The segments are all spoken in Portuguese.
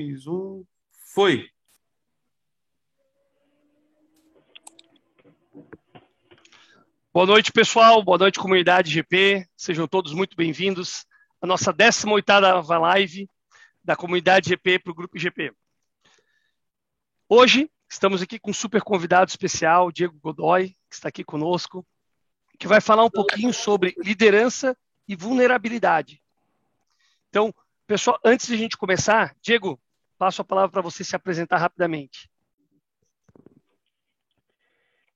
3, 1, foi! Boa noite, pessoal. Boa noite, comunidade GP. Sejam todos muito bem-vindos à nossa 18ª live da comunidade GP para o Grupo GP. Hoje, estamos aqui com um super convidado especial, Diego Godoy, que está aqui conosco, que vai falar um pouquinho sobre liderança e vulnerabilidade. Então, pessoal, antes de a gente começar, Diego, passo a palavra para você se apresentar rapidamente.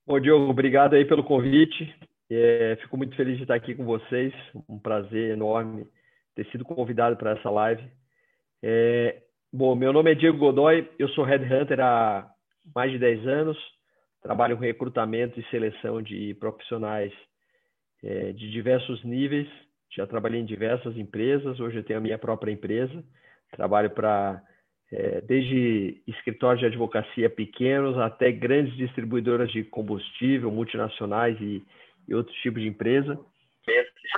Bom, Diogo, obrigado aí pelo convite. É, fico muito feliz de estar aqui com vocês. Um prazer enorme ter sido convidado para essa live. É, bom, meu nome é Diego Godoy, eu sou headhunter há mais de 10 anos. Trabalho com recrutamento e seleção de profissionais é, de diversos níveis. Já trabalhei em diversas empresas. Hoje eu tenho a minha própria empresa. Trabalho para é, desde escritórios de advocacia pequenos até grandes distribuidoras de combustível, multinacionais e, e outros tipos de empresa.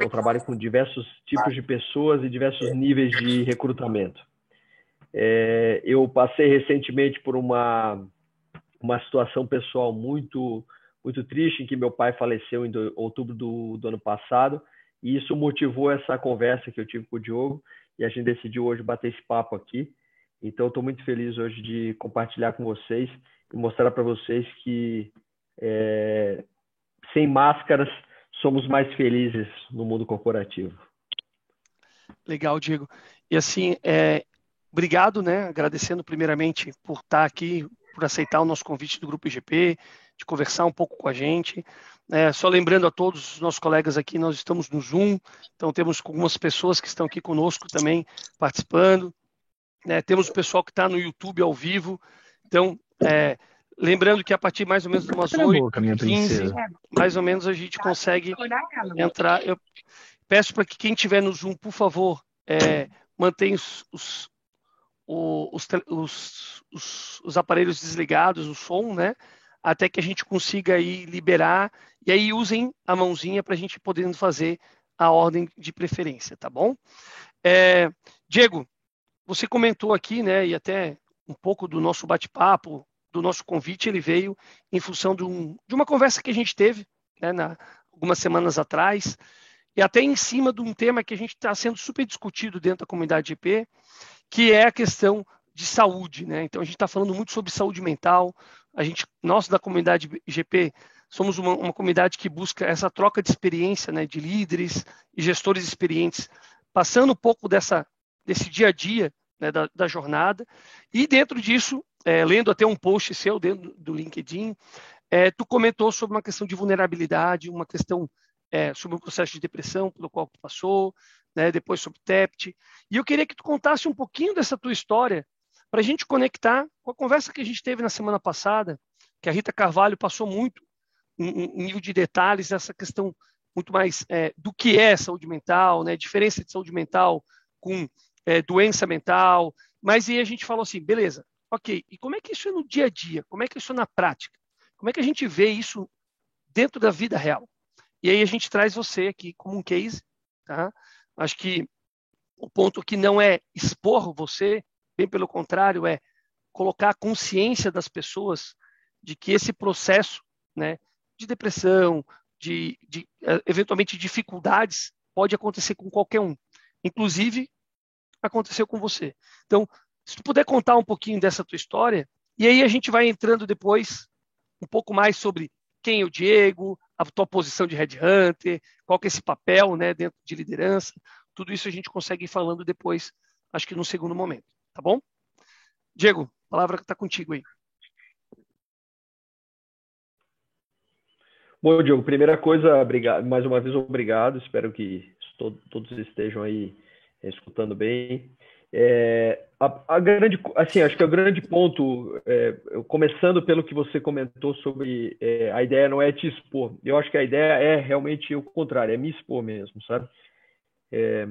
Eu trabalho com diversos tipos de pessoas e diversos níveis de recrutamento. É, eu passei recentemente por uma, uma situação pessoal muito, muito triste, em que meu pai faleceu em do, outubro do, do ano passado, e isso motivou essa conversa que eu tive com o Diogo, e a gente decidiu hoje bater esse papo aqui. Então, estou muito feliz hoje de compartilhar com vocês e mostrar para vocês que é, sem máscaras somos mais felizes no mundo corporativo. Legal, Diego. E assim, é, obrigado, né? Agradecendo primeiramente por estar aqui, por aceitar o nosso convite do Grupo IGP, de conversar um pouco com a gente. É, só lembrando a todos os nossos colegas aqui, nós estamos no Zoom, então temos algumas pessoas que estão aqui conosco também participando. Né? Temos o pessoal que está no YouTube ao vivo. Então, é, lembrando que a partir mais ou menos de umas 8, 15, mais ou menos a gente consegue entrar. Eu peço para que quem estiver no Zoom, por favor, é, mantenha os, os, os, os, aparelhos desligados, o som, né? Até que a gente consiga aí liberar. E aí usem a mãozinha para a gente poder fazer a ordem de preferência, tá bom? É, Diego, você comentou aqui, né, e até um pouco do nosso bate-papo, do nosso convite, ele veio em função de, um, de uma conversa que a gente teve né, na, algumas semanas atrás, e até em cima de um tema que a gente está sendo super discutido dentro da comunidade GP, que é a questão de saúde. Né? Então, a gente está falando muito sobre saúde mental. A gente, nós da comunidade GP, somos uma, uma comunidade que busca essa troca de experiência né, de líderes e gestores experientes, passando um pouco dessa desse dia a dia né, da, da, jornada. E dentro disso, é, lendo até um post seu dentro do LinkedIn, é, tu comentou sobre uma questão de vulnerabilidade, uma questão é, sobre o processo de depressão pelo qual tu passou, né, depois sobre TEPT. E eu queria que tu contasse um pouquinho dessa tua história para a gente conectar com a conversa que a gente teve na semana passada, que a Rita Carvalho passou muito em, nível de detalhes essa questão muito mais é, do que é saúde mental, né, diferença de saúde mental com é, doença mental, mas aí a gente falou assim, beleza, ok, e como é que isso é no dia a dia? Como é que isso é na prática? Como é que a gente vê isso dentro da vida real? E aí a gente traz você aqui como um case, tá? Acho que o ponto que não é expor você, bem pelo contrário, é colocar a consciência das pessoas de que esse processo, né, de depressão, de, de eventualmente dificuldades, pode acontecer com qualquer um, inclusive aconteceu com você. Então, se tu puder contar um pouquinho dessa tua história, e aí a gente vai entrando depois um pouco mais sobre quem é o Diego, a tua posição de headhunter, qual que é esse papel né, dentro de liderança, tudo isso a gente consegue ir falando depois, acho que no segundo momento, tá bom? Diego, a palavra está contigo aí. Bom, Diego, primeira coisa, obrigado, mais uma vez obrigado, espero que todos estejam aí escutando bem. É, a, a, grande, assim, acho que é o grande ponto, é, começando pelo que você comentou sobre é, a ideia não é te expor. Eu acho que a ideia é realmente o contrário, é me expor mesmo, sabe? É,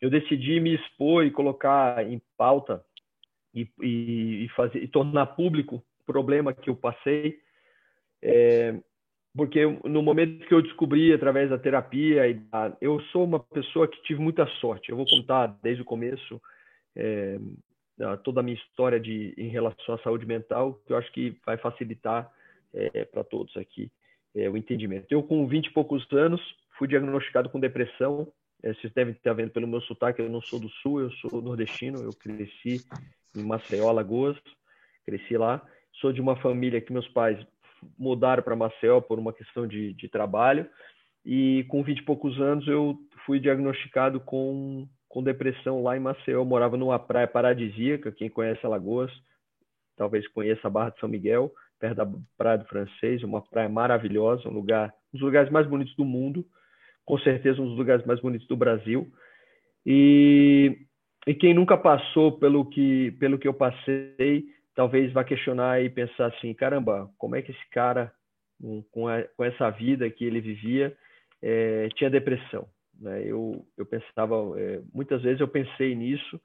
eu decidi me expor e colocar em pauta e, e, e, fazer, e tornar público o problema que eu passei. Porque no momento que eu descobri através da terapia, eu sou uma pessoa que tive muita sorte. Eu vou contar desde o começo. É, toda a minha história de, em relação à saúde mental, que eu acho que vai facilitar é, para todos aqui é, o entendimento. Eu, com 20 e poucos anos, fui diagnosticado com depressão. É, vocês devem estar vendo pelo meu sotaque, eu não sou do Sul, eu sou nordestino, eu cresci em Maceió, Alagoas, cresci lá. Sou de uma família que meus pais mudaram para Maceió por uma questão de, de trabalho. E com 20 e poucos anos eu fui diagnosticado com, com depressão lá em Maceió. Eu morava numa praia paradisíaca, quem conhece Alagoas, talvez conheça a Barra de São Miguel, perto da Praia do Francês, uma praia maravilhosa, um lugar, um dos lugares mais bonitos do mundo, com certeza um dos lugares mais bonitos do Brasil. E, e quem nunca passou pelo que, pelo que eu passei, talvez vá questionar e pensar assim, caramba, como é que esse cara, com, a, com essa vida que ele vivia, é, tinha depressão? Né? Eu, eu pensava, é, muitas vezes eu pensei nisso,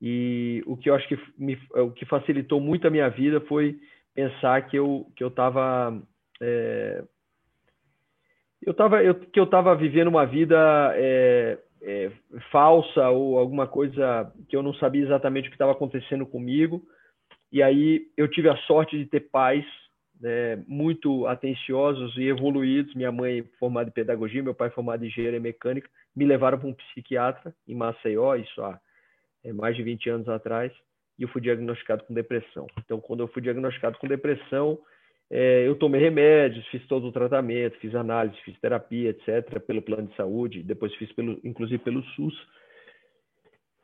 e o que eu acho que me, o que facilitou muito a minha vida foi pensar que eu que eu estava é, eu tava eu, que eu estava vivendo uma vida é, é, falsa ou alguma coisa que eu não sabia exatamente o que estava acontecendo comigo e aí eu tive a sorte de ter pais né, muito atenciosos e evoluídos. Minha mãe formada em pedagogia, meu pai formado em engenharia mecânica, me levaram para um psiquiatra em Maceió, isso há é, mais de 20 anos atrás, e eu fui diagnosticado com depressão. Então, quando eu fui diagnosticado com depressão, é, eu tomei remédios, fiz todo o tratamento, fiz análise, fiz terapia, etc., pelo plano de saúde, depois fiz pelo, inclusive pelo SUS,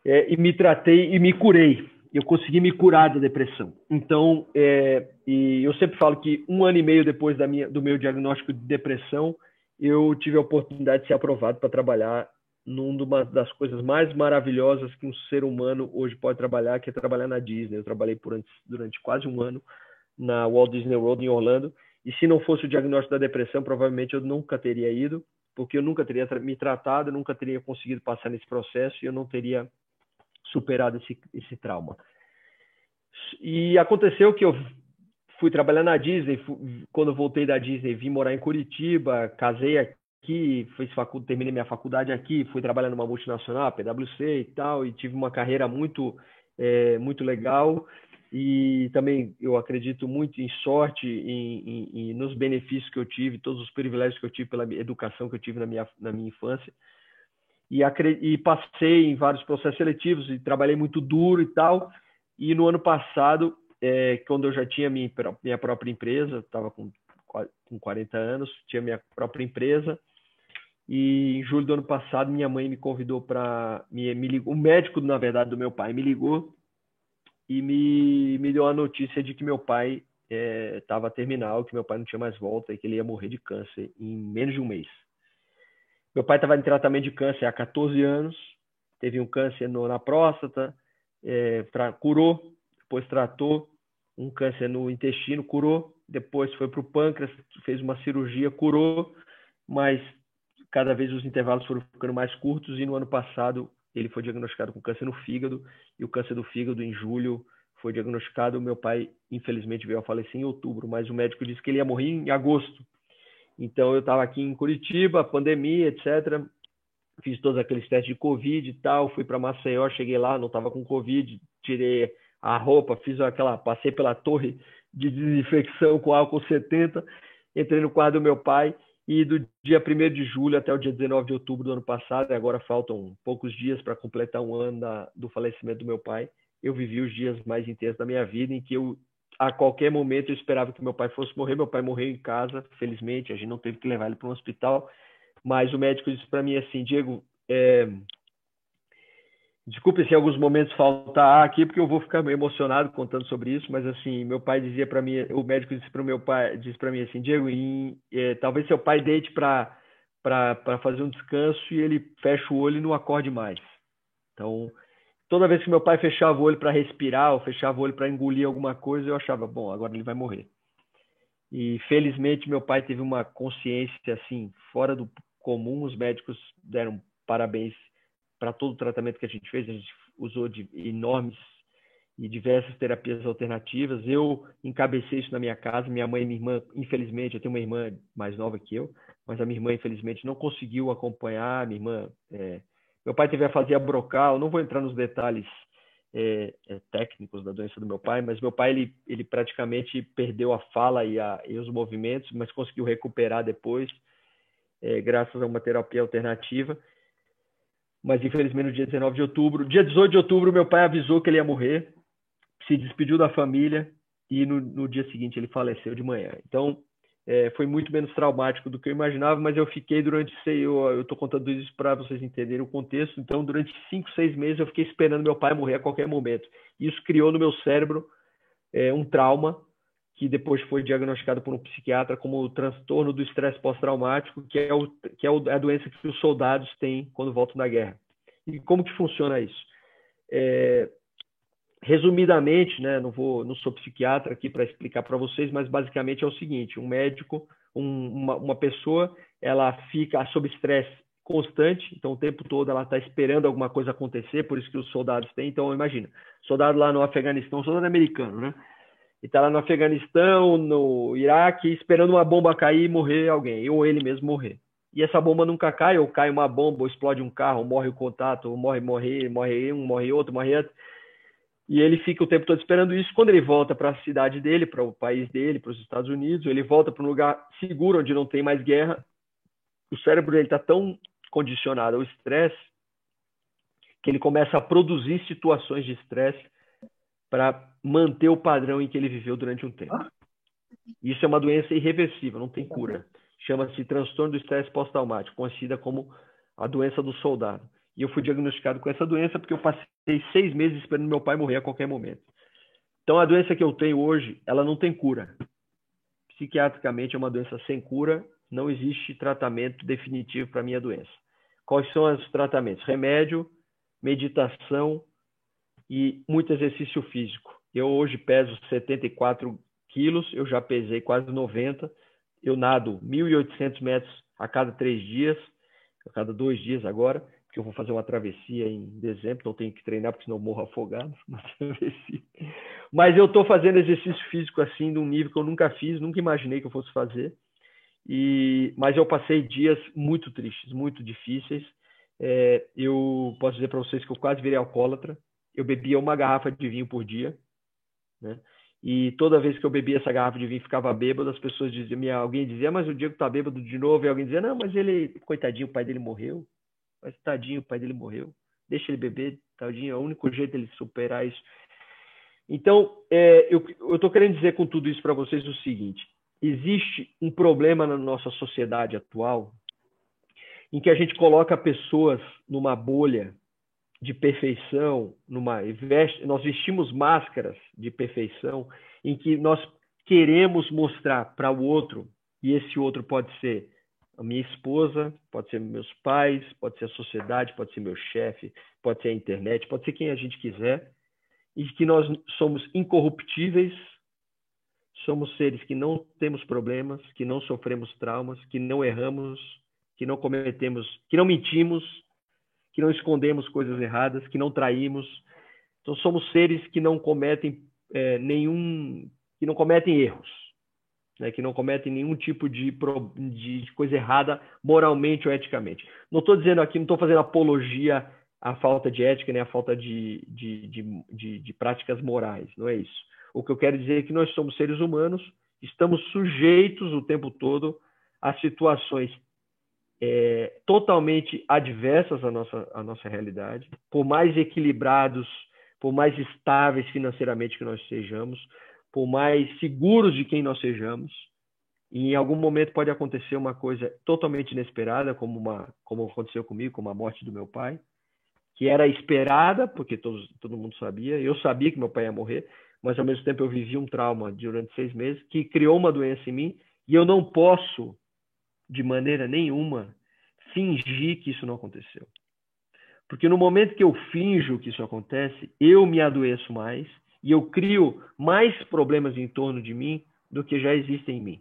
é, e me tratei e me curei eu consegui me curar da depressão. Então, é, e eu sempre falo que um ano e meio depois da minha, do meu diagnóstico de depressão, eu tive a oportunidade de ser aprovado para trabalhar numa das coisas mais maravilhosas que um ser humano hoje pode trabalhar, que é trabalhar na Disney. Eu trabalhei por, durante quase um ano na Walt Disney World em Orlando, e se não fosse o diagnóstico da depressão, provavelmente eu nunca teria ido, porque eu nunca teria me tratado, eu nunca teria conseguido passar nesse processo e eu não teria superado esse, esse trauma. E aconteceu que eu fui trabalhar na Disney, quando eu voltei da Disney, vim morar em Curitiba, casei aqui, fiz facu terminei minha faculdade aqui, fui trabalhar numa multinacional, PwC e tal, e tive uma carreira muito, é, muito legal. E também eu acredito muito em sorte, em, em, em, nos benefícios que eu tive, todos os privilégios que eu tive pela educação que eu tive na minha, na minha infância e, e passei em vários processos seletivos e trabalhei muito duro e tal. E no ano passado, é, quando eu já tinha minha, minha própria empresa, estava com, com 40 anos, tinha minha própria empresa. E em julho do ano passado, minha mãe me convidou para. Me, me ligou, o médico, na verdade, do meu pai me ligou e me, me deu a notícia de que meu pai estava é, terminal, que meu pai não tinha mais volta e que ele ia morrer de câncer em menos de um mês. Meu pai estava em tratamento de câncer há 14 anos, teve um câncer no, na próstata, é, curou, depois tratou um câncer no intestino, curou, depois foi para o pâncreas, fez uma cirurgia, curou, mas cada vez os intervalos foram ficando mais curtos e no ano passado ele foi diagnosticado com câncer no fígado e o câncer do fígado em julho foi diagnosticado. Meu pai, infelizmente, veio a falecer em outubro, mas o médico disse que ele ia morrer em agosto. Então eu estava aqui em Curitiba, pandemia, etc. Fiz todos aqueles testes de Covid e tal, fui para Maceió, cheguei lá, não estava com Covid, tirei a roupa, fiz aquela, passei pela torre de desinfecção com álcool 70, entrei no quarto do meu pai e do dia 1 de julho até o dia 19 de outubro do ano passado, agora faltam poucos dias para completar um ano da, do falecimento do meu pai, eu vivi os dias mais intensos da minha vida em que eu a qualquer momento eu esperava que meu pai fosse morrer. Meu pai morreu em casa, felizmente, a gente não teve que levar ele para um hospital. Mas o médico disse para mim assim: Diego, é... desculpe se em alguns momentos faltar aqui, porque eu vou ficar emocionado contando sobre isso. Mas assim, meu pai dizia para mim, o médico disse para meu pai, disse para mim assim: Diego, em, é, talvez seu pai deite para para fazer um descanso e ele fecha o olho e não acorde mais. Então, toda vez que meu pai fechava o olho para respirar ou fechava o olho para engolir alguma coisa, eu achava, bom, agora ele vai morrer. E felizmente meu pai teve uma consciência assim fora do comum. Os médicos deram parabéns para todo o tratamento que a gente fez. A gente usou de enormes e diversas terapias alternativas. Eu encabecei isso na minha casa. Minha mãe e minha irmã, infelizmente, eu tenho uma irmã mais nova que eu, mas a minha irmã, infelizmente, não conseguiu acompanhar. Minha irmã é, meu pai teve a fazer a brocal, não vou entrar nos detalhes é, é, técnicos da doença do meu pai, mas meu pai ele, ele praticamente perdeu a fala e, a, e os movimentos, mas conseguiu recuperar depois, é, graças a uma terapia alternativa. Mas infelizmente no dia 19 de outubro, dia 18 de outubro, meu pai avisou que ele ia morrer, se despediu da família e no, no dia seguinte ele faleceu de manhã. Então é, foi muito menos traumático do que eu imaginava, mas eu fiquei durante, sei, eu estou contando isso para vocês entenderem o contexto, então durante cinco, seis meses eu fiquei esperando meu pai morrer a qualquer momento. Isso criou no meu cérebro é, um trauma que depois foi diagnosticado por um psiquiatra como o transtorno do estresse pós-traumático, que, é, o, que é, o, é a doença que os soldados têm quando voltam da guerra. E como que funciona isso? Resumidamente, né, não vou, não sou psiquiatra aqui para explicar para vocês, mas basicamente é o seguinte: um médico, um, uma, uma pessoa, ela fica sob estresse constante, então o tempo todo ela está esperando alguma coisa acontecer, por isso que os soldados têm. Então imagina, soldado lá no Afeganistão, soldado americano, né? E está lá no Afeganistão, no Iraque, esperando uma bomba cair e morrer alguém, ou ele mesmo morrer. E essa bomba nunca cai, ou cai uma bomba, ou explode um carro, ou morre o contato, ou morre, morre, morre um, morre outro, morre outro e ele fica o tempo todo esperando isso. Quando ele volta para a cidade dele, para o país dele, para os Estados Unidos, ele volta para um lugar seguro onde não tem mais guerra. O cérebro dele está tão condicionado ao estresse que ele começa a produzir situações de estresse para manter o padrão em que ele viveu durante um tempo. Isso é uma doença irreversível, não tem cura. Chama-se transtorno do estresse pós-traumático, conhecida como a doença do soldado. E eu fui diagnosticado com essa doença porque eu passei seis meses esperando meu pai morrer a qualquer momento. Então, a doença que eu tenho hoje, ela não tem cura. Psiquiatricamente, é uma doença sem cura. Não existe tratamento definitivo para a minha doença. Quais são os tratamentos? Remédio, meditação e muito exercício físico. Eu hoje peso 74 quilos, eu já pesei quase 90. Eu nado 1.800 metros a cada três dias, a cada dois dias agora que eu vou fazer uma travessia em dezembro, então tenho que treinar, porque senão eu morro afogado na travessia. Mas eu estou fazendo exercício físico assim, de um nível que eu nunca fiz, nunca imaginei que eu fosse fazer. E, mas eu passei dias muito tristes, muito difíceis. É, eu posso dizer para vocês que eu quase virei alcoólatra. Eu bebia uma garrafa de vinho por dia, né? E toda vez que eu bebia essa garrafa de vinho ficava bêbado, as pessoas diziam, alguém dizia, mas o Diego está bêbado de novo, e alguém dizia, não, mas ele, coitadinho, o pai dele morreu. Mas tadinho, o pai dele morreu. Deixa ele beber, tadinho, é o único jeito dele superar isso. Então, é, eu estou querendo dizer com tudo isso para vocês o seguinte: existe um problema na nossa sociedade atual em que a gente coloca pessoas numa bolha de perfeição, numa nós vestimos máscaras de perfeição em que nós queremos mostrar para o outro e esse outro pode ser a minha esposa, pode ser meus pais, pode ser a sociedade, pode ser meu chefe, pode ser a internet, pode ser quem a gente quiser, e que nós somos incorruptíveis, somos seres que não temos problemas, que não sofremos traumas, que não erramos, que não cometemos, que não mentimos, que não escondemos coisas erradas, que não traímos. Então somos seres que não cometem é, nenhum, que não cometem erros né, que não cometem nenhum tipo de, de coisa errada moralmente ou eticamente. Não estou dizendo aqui, não estou fazendo apologia à falta de ética nem à falta de, de, de, de, práticas morais, não é isso. O que eu quero dizer é que nós somos seres humanos, estamos sujeitos o tempo todo a situações é, totalmente adversas à nossa, à nossa realidade, por mais equilibrados, por mais estáveis financeiramente que nós sejamos, por mais seguros de quem nós sejamos. E em algum momento pode acontecer uma coisa totalmente inesperada, como, uma, como aconteceu comigo, como a morte do meu pai, que era esperada, porque todos, todo mundo sabia. Eu sabia que meu pai ia morrer, mas ao mesmo tempo eu vivi um trauma durante seis meses que criou uma doença em mim e eu não posso, de maneira nenhuma, fingir que isso não aconteceu. Porque no momento que eu finjo que isso acontece, eu me adoeço mais e eu crio mais problemas em torno de mim do que já existem em mim.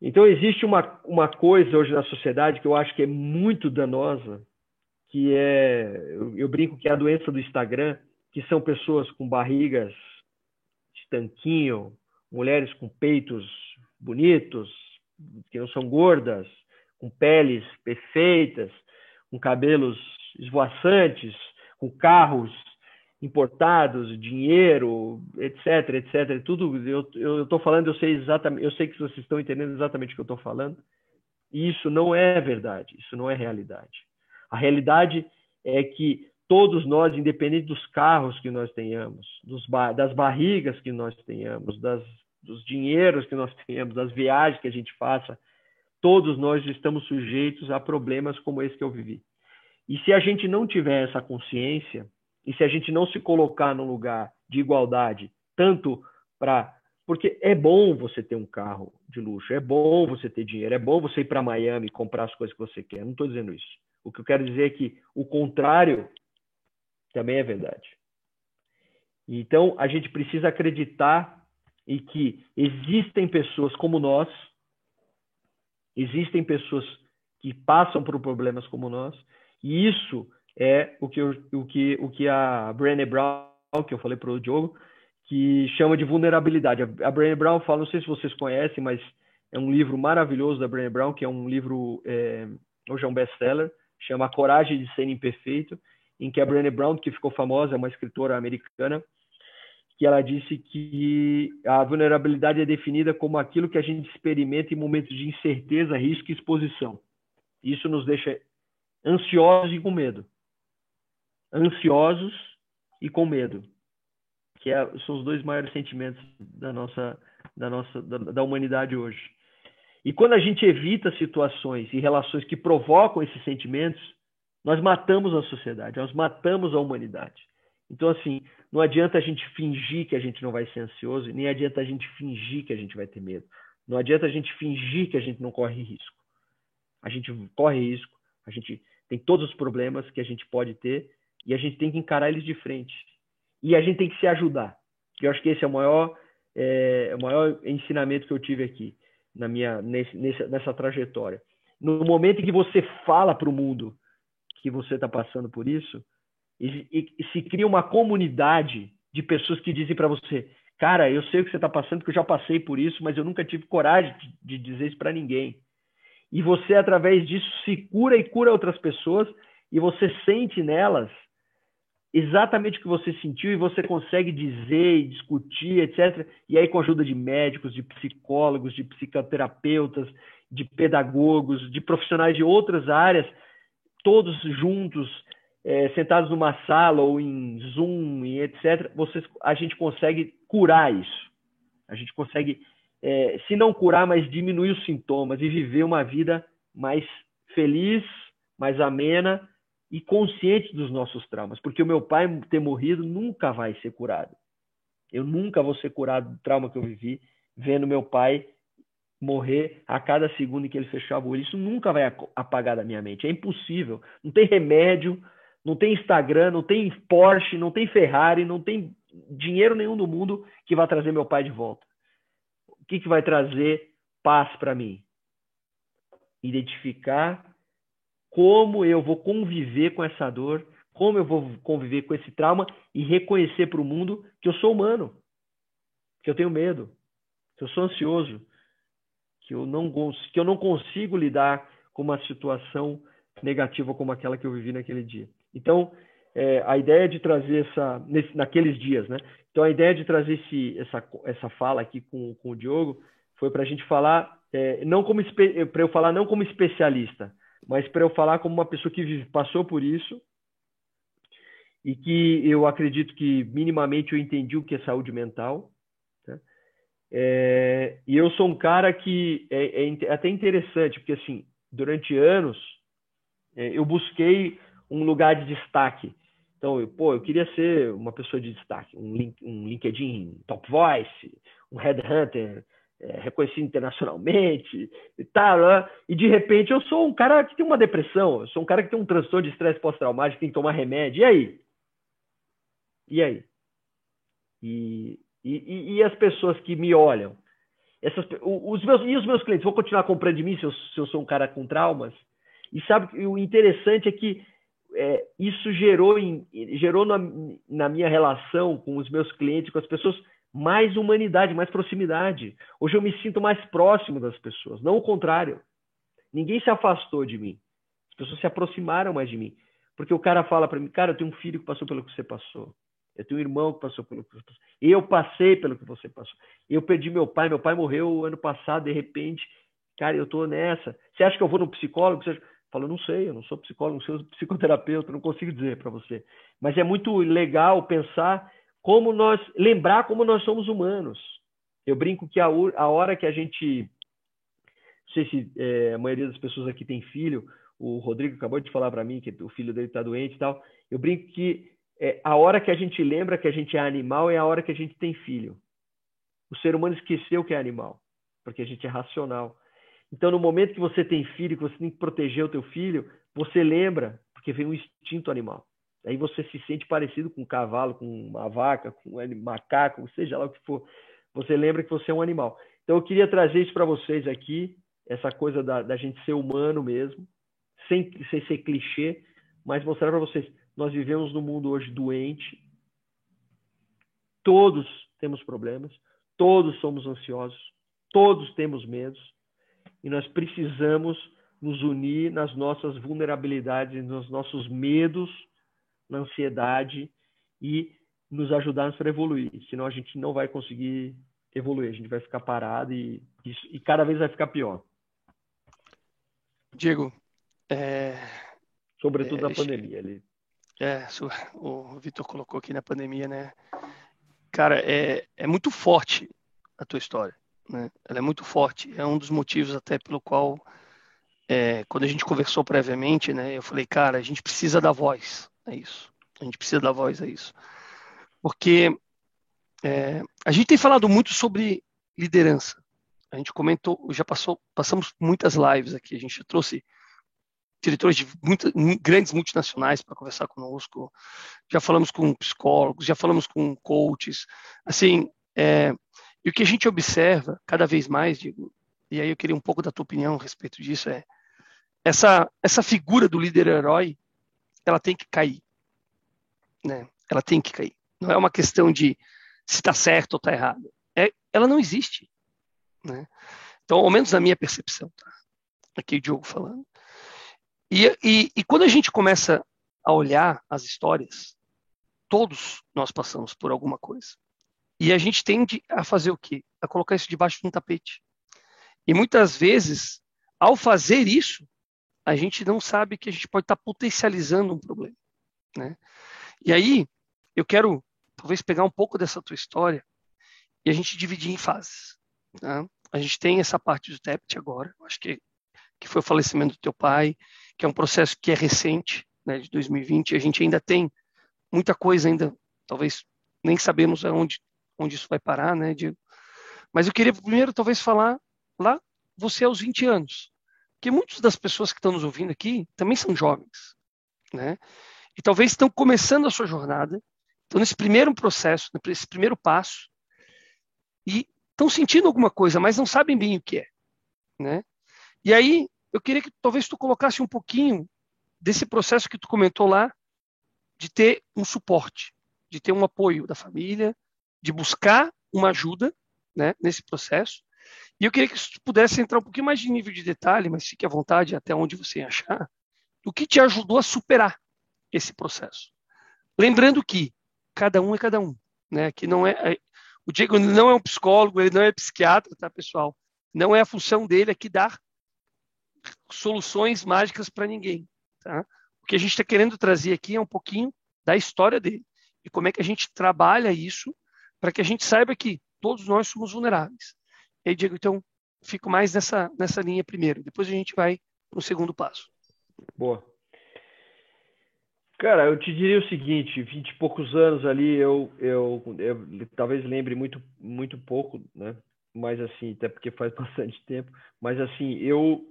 Então, existe uma, uma coisa hoje na sociedade que eu acho que é muito danosa, que é, eu, eu brinco que é a doença do Instagram, que são pessoas com barrigas de tanquinho, mulheres com peitos bonitos, que não são gordas, com peles perfeitas, com cabelos esvoaçantes, com carros importados, dinheiro, etc, etc, tudo. Eu estou falando, eu sei exatamente, eu sei que vocês estão entendendo exatamente o que eu estou falando. E isso não é verdade, isso não é realidade. A realidade é que todos nós, independente dos carros que nós tenhamos, das barrigas que nós tenhamos, das, dos dinheiros que nós tenhamos, das viagens que a gente faça, todos nós estamos sujeitos a problemas como esse que eu vivi. E se a gente não tiver essa consciência, e se a gente não se colocar no lugar de igualdade, tanto para. Porque é bom você ter um carro de luxo, é bom você ter dinheiro, é bom você ir para Miami comprar as coisas que você quer. Não estou dizendo isso. O que eu quero dizer é que o contrário também é verdade. Então, a gente precisa acreditar em que existem pessoas como nós, existem pessoas que passam por problemas como nós, e isso é o que, o que, o que a Brené Brown, que eu falei para o Diogo, que chama de vulnerabilidade. A Brené Brown fala, não sei se vocês conhecem, mas é um livro maravilhoso da Brené Brown, que é um livro, é, hoje é um best-seller, chama Coragem de Ser Imperfeito, em que a Brené Brown, que ficou famosa, é uma escritora americana, que ela disse que a vulnerabilidade é definida como aquilo que a gente experimenta em momentos de incerteza, risco e exposição. Isso nos deixa ansiosos e com medo ansiosos e com medo, que é, são os dois maiores sentimentos da nossa, da nossa, da, da humanidade hoje. E quando a gente evita situações e relações que provocam esses sentimentos, nós matamos a sociedade, nós matamos a humanidade. Então, assim, não adianta a gente fingir que a gente não vai ser ansioso, nem adianta a gente fingir que a gente vai ter medo. Não adianta a gente fingir que a gente não corre risco. A gente corre risco, a gente tem todos os problemas que a gente pode ter, e a gente tem que encarar eles de frente. E a gente tem que se ajudar. Eu acho que esse é o maior, é, o maior ensinamento que eu tive aqui na minha nesse, nessa trajetória. No momento em que você fala para o mundo que você está passando por isso, e, e, se cria uma comunidade de pessoas que dizem para você, cara, eu sei o que você está passando, porque eu já passei por isso, mas eu nunca tive coragem de, de dizer isso para ninguém. E você, através disso, se cura e cura outras pessoas, e você sente nelas exatamente o que você sentiu e você consegue dizer e discutir, etc. E aí, com a ajuda de médicos, de psicólogos, de psicoterapeutas, de pedagogos, de profissionais de outras áreas, todos juntos, é, sentados numa sala ou em Zoom e etc., vocês, a gente consegue curar isso. A gente consegue, é, se não curar, mas diminuir os sintomas e viver uma vida mais feliz, mais amena e consciente dos nossos traumas, porque o meu pai ter morrido nunca vai ser curado. Eu nunca vou ser curado do trauma que eu vivi vendo meu pai morrer a cada segundo que ele fechava o olho. Isso nunca vai apagar da minha mente. É impossível. Não tem remédio, não tem Instagram, não tem Porsche, não tem Ferrari, não tem dinheiro nenhum do mundo que vai trazer meu pai de volta. O que, que vai trazer paz para mim? Identificar como eu vou conviver com essa dor, como eu vou conviver com esse trauma e reconhecer para o mundo que eu sou humano, que eu tenho medo, que eu sou ansioso, que eu não, que eu não consigo lidar com uma situação negativa como aquela que eu vivi naquele dia. Então, é, a ideia de trazer essa, nesse, naqueles dias, né? Então, a ideia de trazer esse, essa, essa fala aqui com, com o Diogo foi para a gente falar, é, não como para eu falar não como especialista, mas para eu falar como uma pessoa que passou por isso e que eu acredito que minimamente eu entendi o que é saúde mental. Né? É, e eu sou um cara que é, é, até interessante, porque assim, durante anos é, eu busquei um lugar de destaque. Então, eu, pô, eu queria ser uma pessoa de destaque, um, link, um LinkedIn Top Voice, um Headhunter, é, reconhecido internacionalmente e tal, né? e de repente eu sou um cara que tem uma depressão, eu sou um cara que tem um transtorno de estresse pós-traumático, tem que tomar remédio, e aí? E aí? E, e, e as pessoas que me olham, essas, os meus, e os meus clientes vão continuar comprando de mim se eu, se eu sou um cara com traumas? E sabe, o interessante é que é, isso gerou, em, gerou na, na minha relação com os meus clientes, com as pessoas, mais humanidade, mais proximidade. Hoje eu me sinto mais próximo das pessoas, não o contrário. Ninguém se afastou de mim. As pessoas se aproximaram mais de mim. Porque o cara fala para mim, cara, eu tenho um filho que passou pelo que você passou. Eu tenho um irmão que passou pelo que você passou. Eu passei pelo que você passou. Eu perdi meu pai, meu pai morreu ano passado, de repente. Cara, eu tô nessa. Você acha que eu vou no psicólogo? Você Fala, não sei, eu não sou psicólogo, não sou psicoterapeuta, não consigo dizer para você. Mas é muito legal pensar como nós, lembrar como nós somos humanos. Eu brinco que a, a hora que a gente, não sei se é, a maioria das pessoas aqui tem filho, o Rodrigo acabou de falar para mim que o filho dele está doente e tal. Eu brinco que é, a hora que a gente lembra que a gente é animal é a hora que a gente tem filho. O ser humano esqueceu que é animal, porque a gente é racional. Então, no momento que você tem filho, que você tem que proteger o teu filho, você lembra, porque vem um instinto animal. Aí você se sente parecido com um cavalo, com uma vaca, com um macaco, seja lá o que for. Você lembra que você é um animal. Então, eu queria trazer isso para vocês aqui, essa coisa da, da, gente ser humano mesmo, sem, sem ser clichê, mas mostrar para vocês. Nós vivemos num mundo hoje doente. Todos temos problemas, todos somos ansiosos, todos temos medos e nós precisamos nos unir nas nossas vulnerabilidades, nos nossos medos, na ansiedade e nos ajudarmos para evoluir. Senão a gente não vai conseguir evoluir, a gente vai ficar parado e, e, cada vez vai ficar pior. Diego, é... sobretudo é, na pandemia. Ele... É, o Vitor colocou aqui na pandemia, né? Cara, é, é muito forte a tua história. Né? Ela é muito forte. É um dos motivos até pelo qual, é, quando a gente conversou previamente, né, eu falei, cara, a gente precisa da voz. É isso. A gente precisa da voz, é isso. Porque é, a gente tem falado muito sobre liderança. A gente comentou, já passou, passamos muitas lives aqui. A gente trouxe diretores de muitas, grandes multinacionais para conversar conosco. Já falamos com psicólogos, já falamos com coaches. Assim, é, e o que a gente observa cada vez mais, digo, e aí eu queria um pouco da tua opinião a respeito disso, é essa, essa figura do líder herói, ela tem que cair. Né? Ela tem que cair. Não é uma questão de se está certo ou está errado. É, ela não existe. Né? Então, ao menos na minha percepção, tá? aqui o Diogo falando. E, e, e quando a gente começa a olhar as histórias, todos nós passamos por alguma coisa. E a gente tende a fazer o quê? A colocar isso debaixo de um tapete. E muitas vezes, ao fazer isso, a gente não sabe que a gente pode estar potencializando um problema. Né? E aí, eu quero talvez pegar um pouco dessa tua história e a gente dividir em fases. Tá? A gente tem essa parte do TEPT agora, acho que, que foi o falecimento do teu pai, que é um processo que é recente, né, de 2020, e a gente ainda tem muita coisa ainda, talvez nem sabemos aonde onde isso vai parar, né, Diego? Mas eu queria primeiro talvez falar lá, você aos 20 anos. Porque muitas das pessoas que estão nos ouvindo aqui também são jovens, né? E talvez estão começando a sua jornada, estão nesse primeiro processo, nesse primeiro passo, e estão sentindo alguma coisa, mas não sabem bem o que é, né? E aí, eu queria que talvez tu colocasse um pouquinho desse processo que tu comentou lá, de ter um suporte, de ter um apoio da família, de buscar uma ajuda né, nesse processo. E eu queria que você pudesse entrar um pouquinho mais de nível de detalhe, mas fique à vontade até onde você achar, o que te ajudou a superar esse processo. Lembrando que cada um é cada um, né? Que não é, é o Diego não é um psicólogo, ele não é psiquiatra, tá, pessoal? Não é a função dele aqui dar soluções mágicas para ninguém, tá? O que a gente está querendo trazer aqui é um pouquinho da história dele e como é que a gente trabalha isso para que a gente saiba que todos nós somos vulneráveis. E aí, Diego, então, fico mais nessa, nessa linha primeiro, depois a gente vai no segundo passo. Boa. Cara, eu te diria o seguinte, vinte e poucos anos ali, eu, eu, eu, talvez lembre muito, muito pouco, né? Mas assim, até porque faz bastante tempo. Mas assim, eu,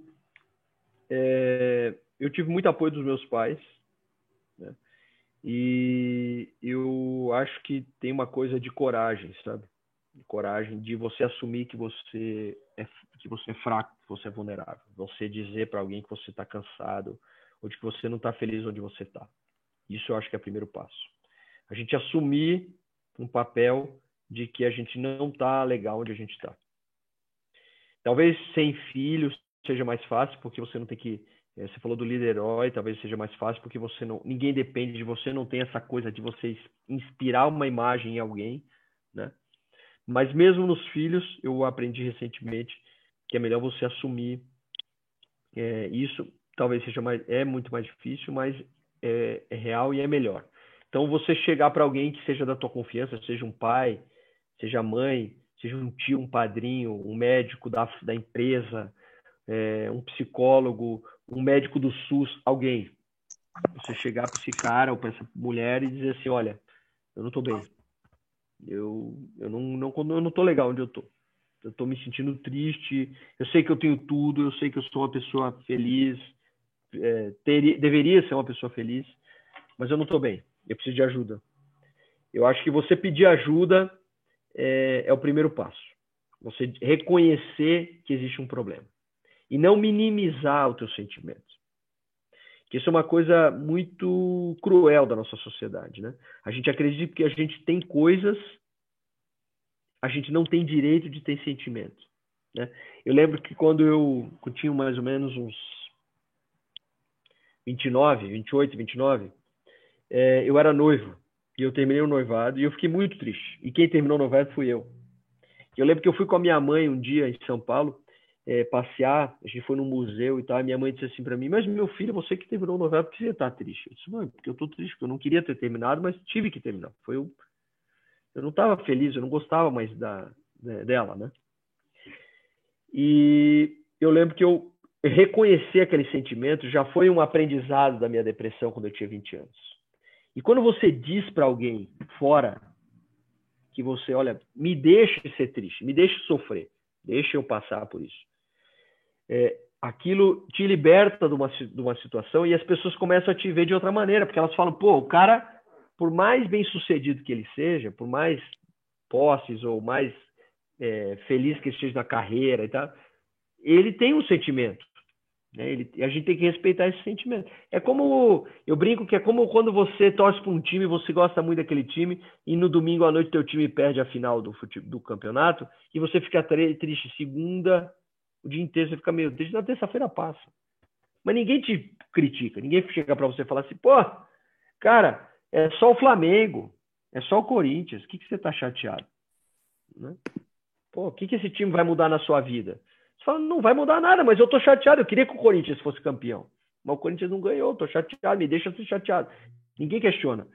é, eu tive muito apoio dos meus pais, né? E eu acho que tem uma coisa de coragem, sabe? De coragem de você assumir que você é que você é fraco, que você é vulnerável. Você dizer para alguém que você está cansado ou de que você não está feliz onde você está. Isso eu acho que é o primeiro passo. A gente assumir um papel de que a gente não está legal onde a gente está. Talvez sem filhos seja mais fácil, porque você não tem que É, você falou do líder herói, talvez seja mais fácil porque você não, ninguém depende de você, não tem essa coisa de você inspirar uma imagem em alguém? Mas mesmo nos filhos, eu aprendi recentemente que é melhor você assumir é, isso. Talvez seja mais, é muito mais difícil, mas é, é real e é melhor. Então você chegar para alguém que seja da tua confiança, seja um pai, seja mãe, seja um tio, um padrinho, um médico da, da empresa, é, um psicólogo, um médico do SUS, alguém. Você chegar para esse cara ou para essa mulher e dizer assim, olha, eu não estou bem. Eu, eu não, não, eu não legal onde eu tô. Eu estou me sentindo triste. Eu sei que eu tenho tudo. Eu sei que eu sou uma pessoa feliz. É, deveria ser uma pessoa feliz, mas eu não estou bem. Eu preciso de ajuda. Eu acho que você pedir ajuda é, é o primeiro passo. Você reconhecer que existe um problema e não minimizar o teu sentimento. Que isso é uma coisa muito cruel da nossa sociedade, né? A gente acredita que a gente tem coisas, a gente não tem direito de ter sentimento, né? Eu lembro que quando eu, eu tinha mais ou menos uns 29, 28, 29, é, eu era noivo e eu terminei o noivado e eu fiquei muito triste. E quem terminou o noivado fui eu. Eu lembro que eu fui com a minha mãe um dia em São Paulo é, passear, a gente foi num museu e tal, minha mãe disse assim para mim, mas meu filho, você que terminou o novela, por que você está triste? Eu disse, mãe, porque eu estou triste, porque eu não queria ter terminado, mas tive que terminar. Foi eu, eu não estava feliz, eu não gostava mais da, dela, né? E eu lembro que eu reconhecer aquele sentimento já foi um aprendizado da minha depressão quando eu tinha 20 anos. E quando você diz para alguém fora que você, olha, me deixe ser triste, me deixe sofrer, deixe eu passar por isso é, aquilo te liberta de uma, de uma situação e as pessoas começam a te ver de outra maneira, porque elas falam, pô, o cara, por mais bem sucedido que ele seja, por mais posses ou mais é, feliz que esteja na carreira e tal, ele tem um sentimento. Né? Ele, a gente tem que respeitar esse sentimento. É como, eu brinco que é como quando você torce para um time, você gosta muito daquele time, e no domingo à noite teu time perde a final do, do campeonato, e você fica triste segunda, o dia inteiro você fica meio triste, na terça-feira passa. Mas ninguém te critica, ninguém chega para você e fala assim, pô, cara, é só o Flamengo, é só o Corinthians, o que, que você está chateado? Né? Pô, o que, que esse time vai mudar na sua vida? Você fala, não vai mudar nada, mas eu tô chateado, eu queria que o Corinthians fosse campeão. Mas o Corinthians não ganhou, tô chateado, me deixa ser chateado. Ninguém questiona.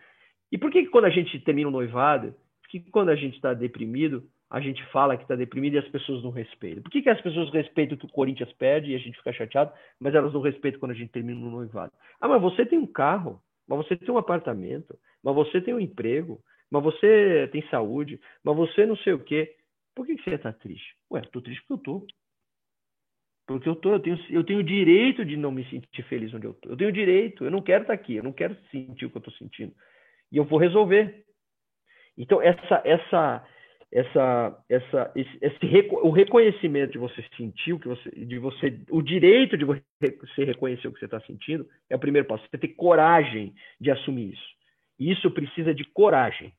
E por que, que quando a gente termina um noivado, que quando a gente está deprimido, a gente fala que está deprimido e as pessoas não respeitam. Por que, que as pessoas respeitam que o Corinthians perde e a gente fica chateado, mas elas não respeitam quando a gente termina no noivado? Ah, mas você tem um carro, mas você tem um apartamento, mas você tem um emprego, mas você tem saúde, mas você não sei o quê. Por que, que você está triste? Ué, estou triste porque eu estou. Porque eu tô, eu tenho, eu tenho o direito de não me sentir feliz onde eu estou. Eu tenho o direito, eu não quero estar tá aqui, eu não quero sentir o que eu estou sentindo. E eu vou resolver. Então, essa, essa, essa, essa, esse, esse, o reconhecimento de você sentir o que você, de você, o direito de você reconhecer o que você está sentindo é o primeiro passo. Você ter coragem de assumir isso. E isso precisa de coragem,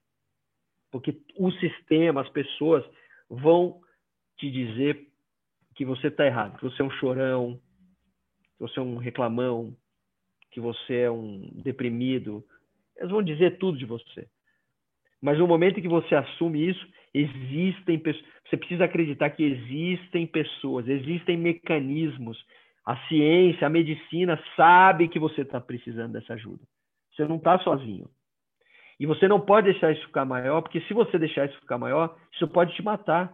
porque o sistema, as pessoas vão te dizer que você está errado, que você é um chorão, que você é um reclamão, que você é um deprimido. Eles vão dizer tudo de você. Mas no momento em que você assume isso, existem pessoas. Você precisa acreditar que existem pessoas, existem mecanismos. A ciência, a medicina sabe que você está precisando dessa ajuda. Você não está sozinho. E você não pode deixar isso ficar maior, porque se você deixar isso ficar maior, isso pode te matar.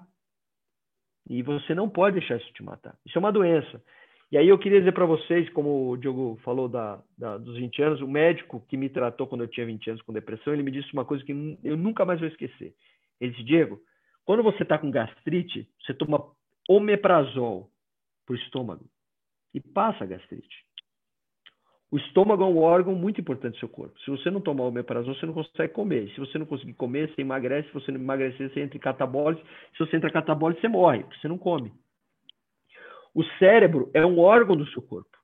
E você não pode deixar isso te matar. Isso é uma doença. E aí eu queria dizer para vocês, como o Diogo falou da, da, dos 20 anos, o médico que me tratou quando eu tinha 20 anos com depressão, ele me disse uma coisa que eu nunca mais vou esquecer. Ele disse, Diego, quando você está com gastrite, você toma omeprazol para o estômago e passa a gastrite. O estômago é um órgão muito importante do seu corpo. Se você não tomar omeprazol, você não consegue comer. Se você não conseguir comer, você emagrece. Se você não emagrecer, você entra em catabólise. Se você entra em catabólise, você morre, porque você não come. O cérebro é um órgão do seu corpo.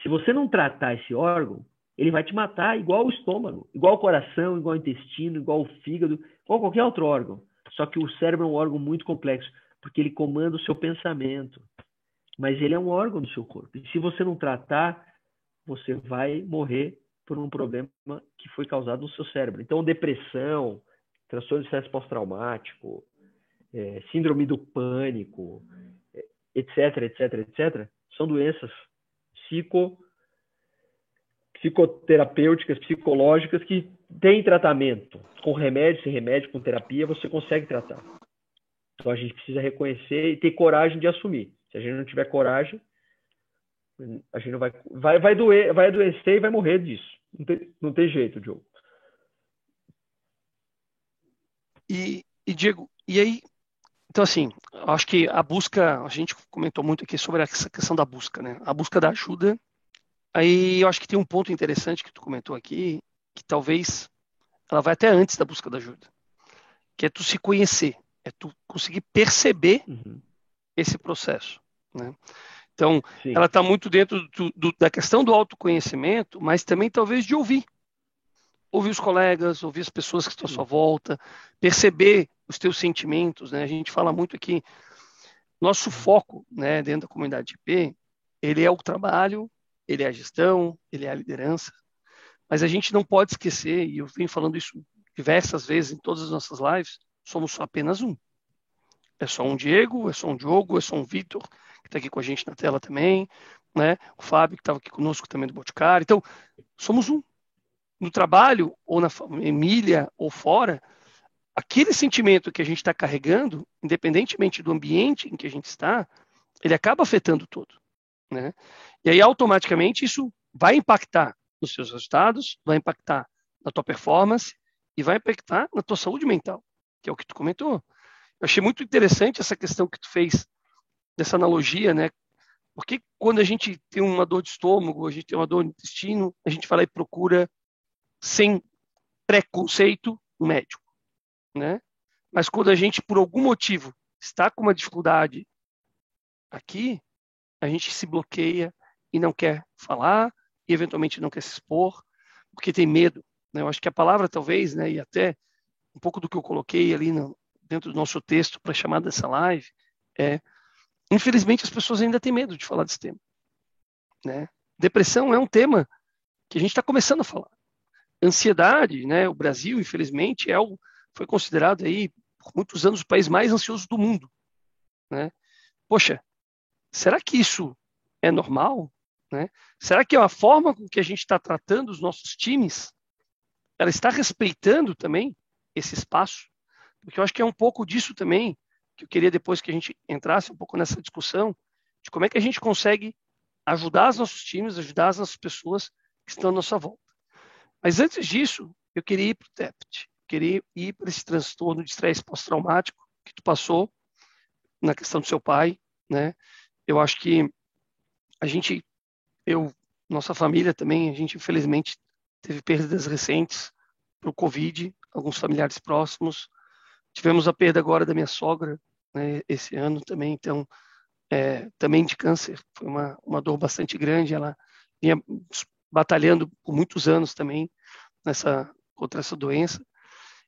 Se você não tratar esse órgão, ele vai te matar igual o estômago, igual o coração, igual o intestino, igual o fígado, igual qualquer outro órgão. Só que o cérebro é um órgão muito complexo, porque ele comanda o seu pensamento. mas ele é um órgão do seu corpo. E se você não tratar, você vai morrer por um problema que foi causado no seu cérebro. Então, depressão, transtorno de estresse pós-traumático, é, síndrome do pânico, etc, etc, etc, são doenças psico, psicoterapêuticas, psicológicas que têm tratamento. Com remédio, sem remédio, com terapia, você consegue tratar. Então a gente precisa reconhecer e ter coragem de assumir. Se a gente não tiver coragem, a gente não vai vai vai doer, vai adoecer e vai morrer disso. Não tem, não tem jeito, Diogo. E, e Diego, e aí então, assim, acho que a busca, a gente comentou muito aqui sobre essa questão da busca, né? A busca da ajuda. Aí eu acho que tem um ponto interessante que tu comentou aqui, que talvez ela vai até antes da busca da ajuda, que é tu se conhecer, é tu conseguir perceber uhum. esse processo, né? Então, Sim. ela está muito dentro do, do, da questão do autoconhecimento, mas também talvez de ouvir. Ouvir os colegas, ouvir as pessoas que estão à sua volta, perceber os teus sentimentos, né? A gente fala muito aqui, nosso foco, né, dentro da comunidade IP, ele é o trabalho, ele é a gestão, ele é a liderança, mas a gente não pode esquecer, e eu venho falando isso diversas vezes em todas as nossas lives, somos só apenas um. É só um Diego, é só um Diogo, é só um Vitor, que está aqui com a gente na tela também, né? O Fábio, que estava aqui conosco também do Boticário. Então, somos um. No trabalho, ou na família, ou fora, aquele sentimento que a gente está carregando, independentemente do ambiente em que a gente está, ele acaba afetando todo. Né? E aí, automaticamente, isso vai impactar nos seus resultados, vai impactar na tua performance e vai impactar na tua saúde mental, que é o que tu comentou. Eu achei muito interessante essa questão que tu fez dessa analogia, né? Porque quando a gente tem uma dor de estômago, a gente tem uma dor no intestino, a gente vai lá e procura sem preconceito o médico né? Mas quando a gente, por algum motivo, está com uma dificuldade aqui, a gente se bloqueia e não quer falar, e eventualmente não quer se expor, porque tem medo. Né? Eu acho que a palavra, talvez, né, e até um pouco do que eu coloquei ali no, dentro do nosso texto para chamar dessa live, é, infelizmente, as pessoas ainda têm medo de falar desse tema. Né? Depressão é um tema que a gente está começando a falar. Ansiedade, né? O Brasil, infelizmente, é o foi considerado aí por muitos anos o país mais ansioso do mundo, né? Poxa, será que isso é normal? Né? Será que é a forma com que a gente está tratando os nossos times, ela está respeitando também esse espaço? Porque eu acho que é um pouco disso também que eu queria depois que a gente entrasse um pouco nessa discussão de como é que a gente consegue ajudar os nossos times, ajudar as nossas pessoas que estão à nossa volta. Mas antes disso, eu queria ir para o TEPT querer ir para esse transtorno de estresse pós-traumático que tu passou na questão do seu pai, né? Eu acho que a gente, eu, nossa família também, a gente infelizmente teve perdas recentes para o Covid, alguns familiares próximos. Tivemos a perda agora da minha sogra, né, esse ano também, então, é, também de câncer. Foi uma, uma dor bastante grande. Ela vinha batalhando por muitos anos também nessa contra essa doença.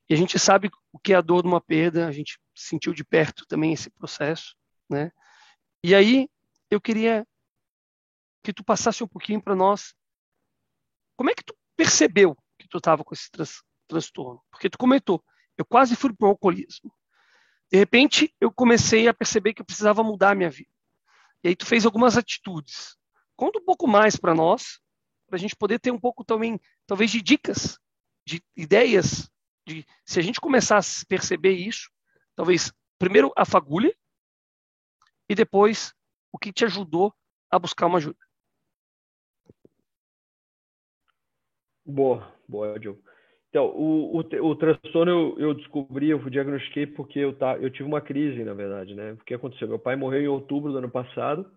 E a gente sabe o que é a dor de uma perda, a gente sentiu de perto também esse processo, né? E aí eu queria que tu passasse um pouquinho para nós como é que tu percebeu que tu estava com esse trans, transtorno? Porque tu comentou, eu quase fui para o alcoolismo. De repente, eu comecei a perceber que eu precisava mudar a minha vida. E aí tu fez algumas atitudes. Conta um pouco mais para nós, para a gente poder ter um pouco também, talvez, de dicas, de ideias de se a gente começar a perceber isso, talvez primeiro a fagulha e depois o que te ajudou a buscar uma ajuda. Boa, boa, Diogo. Então, o, o, o transtorno eu, eu, descobri, eu diagnostiquei porque eu, tá, eu tive uma crise, na verdade, né? O que aconteceu? Meu pai morreu em outubro do ano passado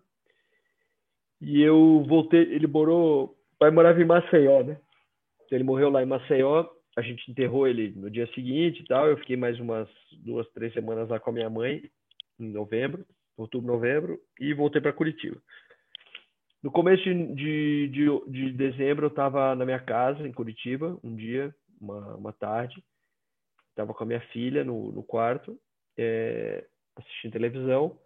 e eu voltei, ele morou, o pai morava em Maceió, né? Ele morreu lá em Maceió a gente enterrou ele no dia seguinte e tal. Eu fiquei mais umas duas, três semanas lá com a minha mãe, em novembro, outubro, novembro, e voltei para Curitiba. No começo de, de, de, dezembro, eu estava na minha casa, em Curitiba, um dia, uma, uma tarde. Estava com a minha filha no, no quarto, é, assistindo televisão.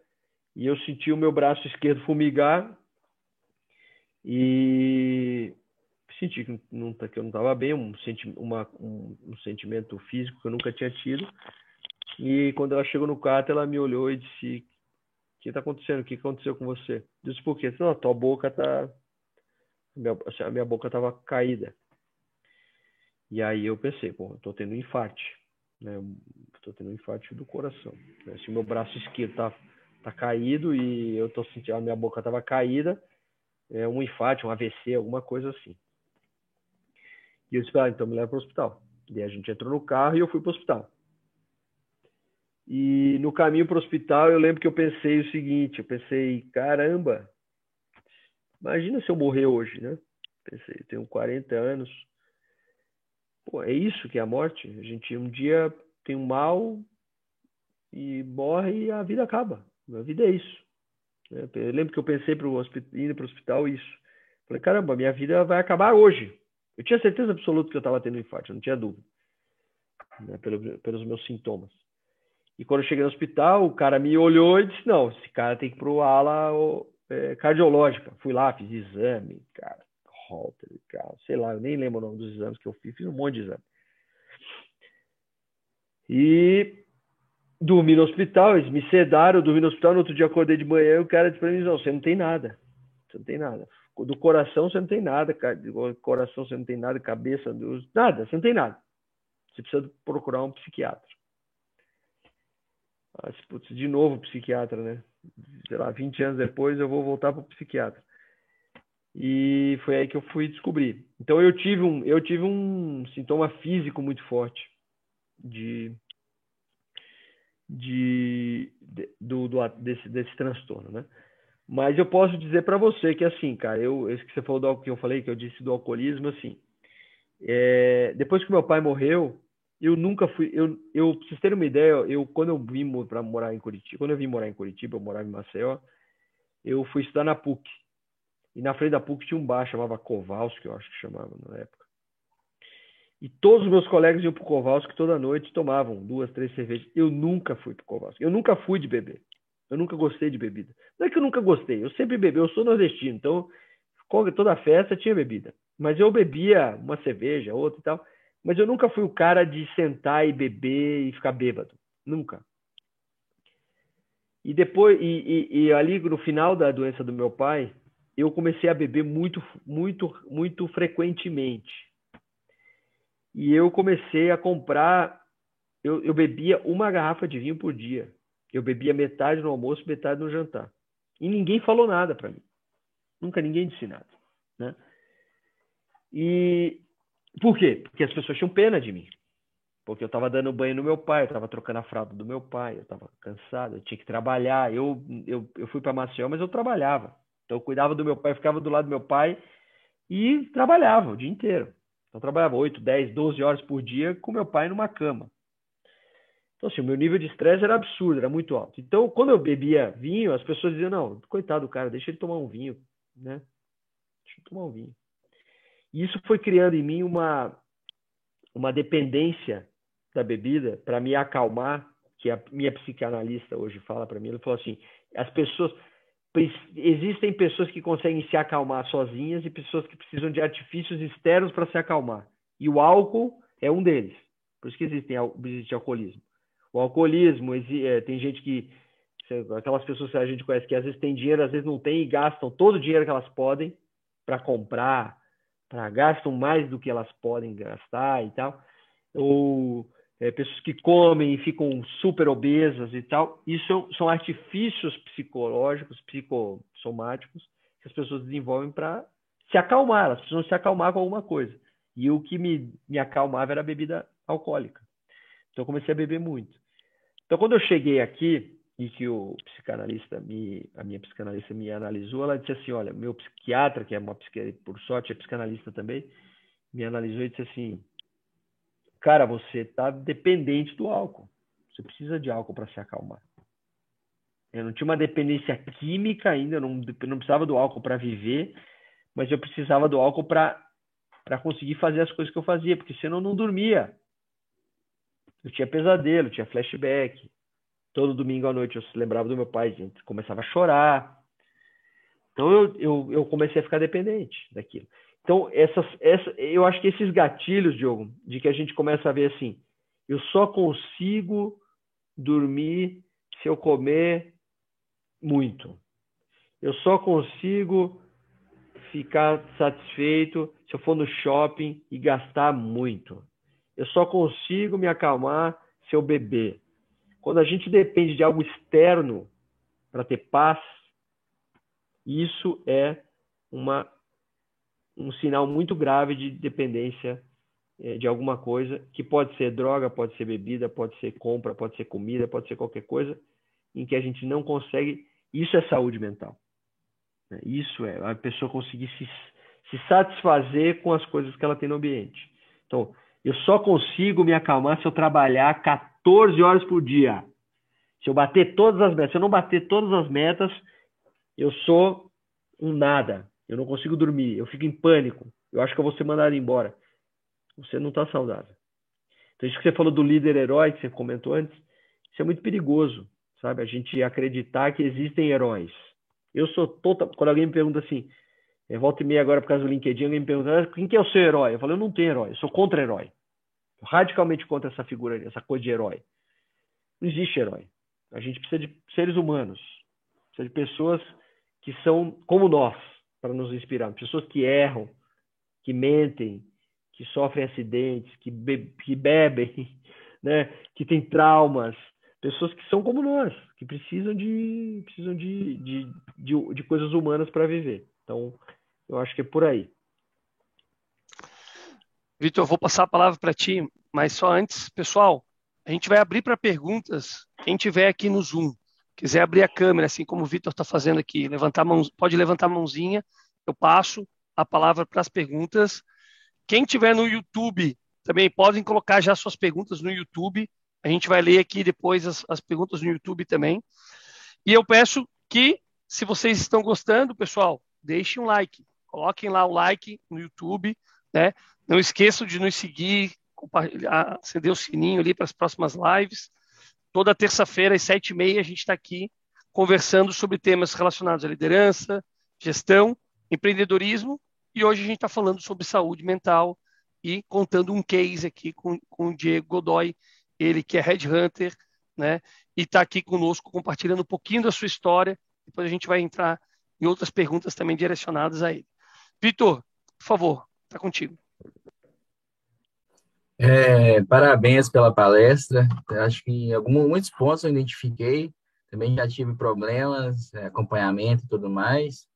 e eu senti o meu braço esquerdo fumigar e senti que, não, que eu não estava bem, um, senti, uma, um, um, sentimento físico que eu nunca tinha tido. E quando ela chegou no quarto, ela me olhou e disse: que está acontecendo? O que aconteceu com você? Disse: Por quê? Não, a tua boca está. Assim, a minha boca estava caída. E aí eu pensei: Pô, estou tendo um infarte. Né? Estou tendo um infarte do coração. Né? Se meu braço esquerdo está tá caído e eu tô sentindo a minha boca estava caída, é um infarte, um AVC, alguma coisa assim. E eu disse, ah, então me leva para o hospital. E a gente entrou no carro e eu fui para o hospital. E no caminho para o hospital, eu lembro que eu pensei o seguinte: eu pensei, caramba, imagina se eu morrer hoje, né? Pensei, eu tenho 40 anos. Pô, é isso que é a morte? A gente um dia tem um mal e morre e a vida acaba. A vida é isso. Eu lembro que eu pensei para indo para o hospital isso. Falei, caramba, minha vida vai acabar hoje. Eu tinha certeza absoluta que eu estava tendo infarto, eu não tinha dúvida. Né, pelo, pelos meus sintomas. E quando eu cheguei no hospital, o cara me olhou e disse: Não, esse cara tem que ir para ala é, cardiológica. Fui lá, fiz exame, cara, Holter, cara, sei lá, eu nem lembro o nome dos exames que eu fiz, fiz um monte de exame. E dormi no hospital, eles me sedaram, eu dormi no hospital, no outro dia acordei de manhã e o cara disse para mim: Não, você não tem nada, você não tem nada do coração você não tem nada, do coração você não tem nada, cabeça, nada, você não tem nada. Você precisa procurar um psiquiatra. Putz, de novo psiquiatra, né? Sei lá, 20 anos depois eu vou voltar para o psiquiatra. E foi aí que eu fui descobrir. Então eu tive um, eu tive um sintoma físico muito forte de, de, de do, do, desse, desse transtorno, né? Mas eu posso dizer para você que assim, cara, eu, esse que você falou do que eu falei, que eu disse do alcoolismo, assim, é, depois que meu pai morreu, eu nunca fui, eu, eu, pra vocês terem uma ideia, eu quando eu vim para morar em Curitiba, quando eu vim morar em Curitiba, eu morava em Maceió, eu fui estudar na PUC. E na frente da PUC tinha um bar, chamava Kowalski, eu acho que chamava na época. E todos os meus colegas iam pro Kowalski toda noite, tomavam duas, três cervejas. Eu nunca fui pro Kowalski. Eu nunca fui de beber. Eu nunca gostei de bebida. Não é que eu nunca gostei, eu sempre bebi, eu sou nordestino, então toda festa tinha bebida. Mas eu bebia uma cerveja, outra e tal. Mas eu nunca fui o cara de sentar e beber e ficar bêbado. Nunca. E depois, e, e, e ali no final da doença do meu pai, eu comecei a beber muito, muito, muito frequentemente. E eu comecei a comprar, eu, eu bebia uma garrafa de vinho por dia. Eu bebia metade no almoço, metade no jantar. E ninguém falou nada para mim. Nunca ninguém disse nada. Né? E por quê? Porque as pessoas tinham pena de mim. Porque eu estava dando banho no meu pai, eu estava trocando a fralda do meu pai, eu estava cansado, eu tinha que trabalhar. Eu, eu, eu fui para Maceió, mas eu trabalhava. Então eu cuidava do meu pai, ficava do lado do meu pai e trabalhava o dia inteiro. Então eu trabalhava 8, 10, 12 horas por dia com meu pai numa cama. Então, assim, o meu nível de estresse era absurdo, era muito alto. Então, quando eu bebia vinho, as pessoas diziam, não, coitado do cara, deixa ele tomar um vinho, né? Deixa ele tomar um vinho. E isso foi criando em mim uma, uma dependência da bebida para me acalmar, que a minha psicanalista hoje fala para mim, ela falou assim, as pessoas existem pessoas que conseguem se acalmar sozinhas e pessoas que precisam de artifícios externos para se acalmar. E o álcool é um deles. Por isso que existem, existe alcoolismo. O alcoolismo, é, tem gente que, aquelas pessoas que a gente conhece que às vezes tem dinheiro, às vezes não tem e gastam todo o dinheiro que elas podem para comprar, gastam mais do que elas podem gastar e tal. Ou é, pessoas que comem e ficam super obesas e tal. Isso são, são artifícios psicológicos, psicossomáticos que as pessoas desenvolvem para se acalmar, elas precisam se acalmar com alguma coisa. E o que me, me acalmava era a bebida alcoólica. Então eu comecei a beber muito. Então, quando eu cheguei aqui e que o psicanalista me, a minha psicanalista me analisou, ela disse assim, olha, meu psiquiatra, que é uma por sorte é psicanalista também, me analisou e disse assim, cara, você está dependente do álcool. Você precisa de álcool para se acalmar. Eu não tinha uma dependência química ainda, eu não, eu não precisava do álcool para viver, mas eu precisava do álcool para conseguir fazer as coisas que eu fazia, porque senão eu não dormia. Eu tinha pesadelo, tinha flashback. Todo domingo à noite eu lembrava do meu pai, gente começava a chorar. Então eu, eu, eu comecei a ficar dependente daquilo. Então, essas, essa, eu acho que esses gatilhos, Diogo, de que a gente começa a ver assim, eu só consigo dormir se eu comer muito. Eu só consigo ficar satisfeito se eu for no shopping e gastar muito. Eu só consigo me acalmar se eu beber. Quando a gente depende de algo externo para ter paz, isso é uma, um sinal muito grave de dependência é, de alguma coisa, que pode ser droga, pode ser bebida, pode ser compra, pode ser comida, pode ser qualquer coisa, em que a gente não consegue. Isso é saúde mental. Né? Isso é a pessoa conseguir se, se satisfazer com as coisas que ela tem no ambiente. Então, eu só consigo me acalmar se eu trabalhar 14 horas por dia. Se eu bater todas as metas, se eu não bater todas as metas, eu sou um nada. Eu não consigo dormir, eu fico em pânico. Eu acho que eu vou ser mandado embora. Você não está saudável. Então, isso que você falou do líder herói, que você comentou antes, isso é muito perigoso, sabe? A gente acreditar que existem heróis. Eu sou total. Quando alguém me pergunta assim, eu volto e meia agora por causa do LinkedIn, alguém me pergunta, ah, quem que é o seu herói? Eu falo, eu não tenho herói, eu sou contra-herói. Radicalmente contra essa figura, essa coisa de herói. Não existe herói. A gente precisa de seres humanos, precisa de pessoas que são como nós, para nos inspirar. Pessoas que erram, que mentem, que sofrem acidentes, que, be que bebem, né? que têm traumas, pessoas que são como nós, que precisam de precisam de, de, de, de coisas humanas para viver. Então, eu acho que é por aí. Vitor, eu vou passar a palavra para ti, mas só antes, pessoal, a gente vai abrir para perguntas. Quem tiver aqui no Zoom, quiser abrir a câmera, assim como o Vitor está fazendo aqui, levantar mão, pode levantar a mãozinha, eu passo a palavra para as perguntas. Quem tiver no YouTube, também podem colocar já suas perguntas no YouTube. A gente vai ler aqui depois as, as perguntas no YouTube também. E eu peço que, se vocês estão gostando, pessoal, deixem um like. Coloquem lá o like no YouTube, né? Não esqueçam de nos seguir, acender o sininho ali para as próximas lives. Toda terça-feira, às sete e meia, a gente está aqui conversando sobre temas relacionados à liderança, gestão, empreendedorismo e hoje a gente está falando sobre saúde mental e contando um case aqui com, com o Diego Godoy, ele que é headhunter, né? E está aqui conosco compartilhando um pouquinho da sua história. Depois a gente vai entrar em outras perguntas também direcionadas a ele. Vitor, por favor, está contigo. É, parabéns pela palestra. Acho que em alguns, muitos pontos eu identifiquei. Também já tive problemas, é, acompanhamento e tudo mais.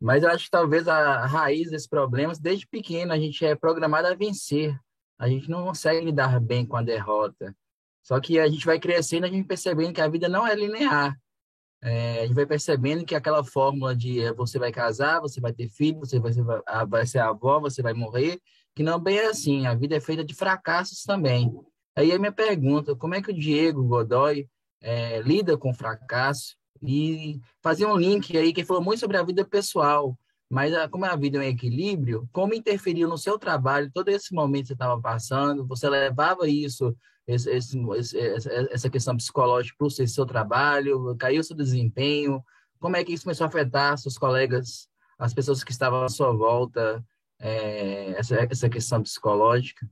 Mas eu acho que talvez a raiz desses problemas, desde pequeno, a gente é programado a vencer. A gente não consegue lidar bem com a derrota. Só que a gente vai crescendo, a gente percebendo que a vida não é linear. É, a gente vai percebendo que aquela fórmula de é, você vai casar, você vai ter filho, você vai ser, vai ser avó, você vai morrer, que não bem é assim. A vida é feita de fracassos também. Aí a minha pergunta, como é que o Diego Godoy é, lida com fracasso e fazer um link aí que falou muito sobre a vida pessoal, mas a, como a vida é um equilíbrio, como interferiu no seu trabalho todo esse momento que você estava passando? Você levava isso, esse, esse, essa questão psicológica para o seu, trabalho? Caiu seu desempenho? Como é que isso começou a afetar seus colegas, as pessoas que estavam à sua volta, é, essa, essa questão psicológica?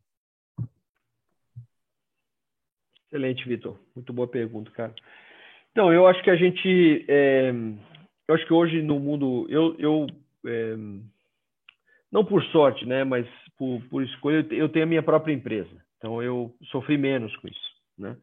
Excelente, Vitor. Muito boa pergunta, cara. Então, eu acho que a gente. É, eu acho que hoje no mundo. Eu, eu é, não por sorte, né? Mas por, por escolha, eu tenho a minha própria empresa. Então, eu sofri menos com isso, né?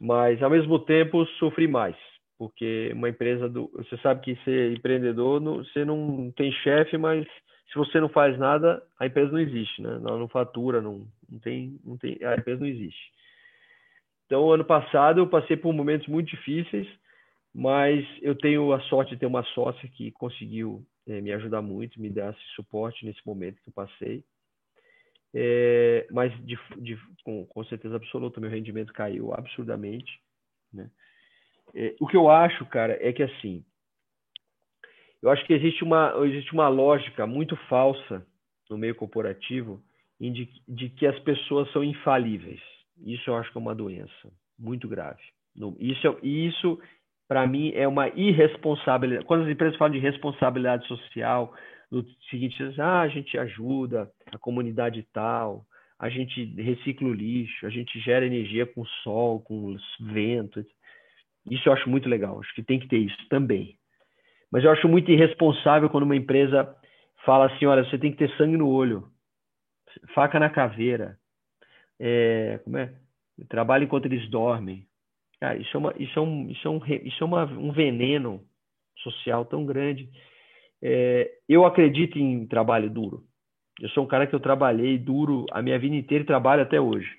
Mas, ao mesmo tempo, sofri mais. Porque uma empresa do. Você sabe que ser empreendedor, você não tem chefe, mas se você não faz nada, a empresa não existe, né? Ela não fatura, não, não, tem, não tem. A empresa não existe. Então, ano passado eu passei por momentos muito difíceis, mas eu tenho a sorte de ter uma sócia que conseguiu é, me ajudar muito, me dar esse suporte nesse momento que eu passei. É, mas de, de, com, com, certeza absoluta, meu rendimento caiu absurdamente. Né? É, o que eu acho, cara, é que assim, eu acho que existe uma, existe uma lógica muito falsa no meio corporativo de, de que as pessoas são infalíveis. Isso eu acho que é uma doença muito grave. Isso, isso para mim, é uma irresponsabilidade. Quando as empresas falam de responsabilidade social, no seguinte, ah, a gente ajuda a comunidade tal, a gente recicla o lixo, a gente gera energia com sol, com vento. Isso eu acho muito legal, acho que tem que ter isso também. Mas eu acho muito irresponsável quando uma empresa fala assim, olha, você tem que ter sangue no olho, faca na caveira, é, como é? trabalho enquanto eles dormem. Cara, isso é, uma, isso é, um, isso é, um, isso é uma, um veneno social tão grande. É, eu acredito em trabalho duro. Eu sou um cara que eu trabalhei duro a minha vida inteira e trabalho até hoje.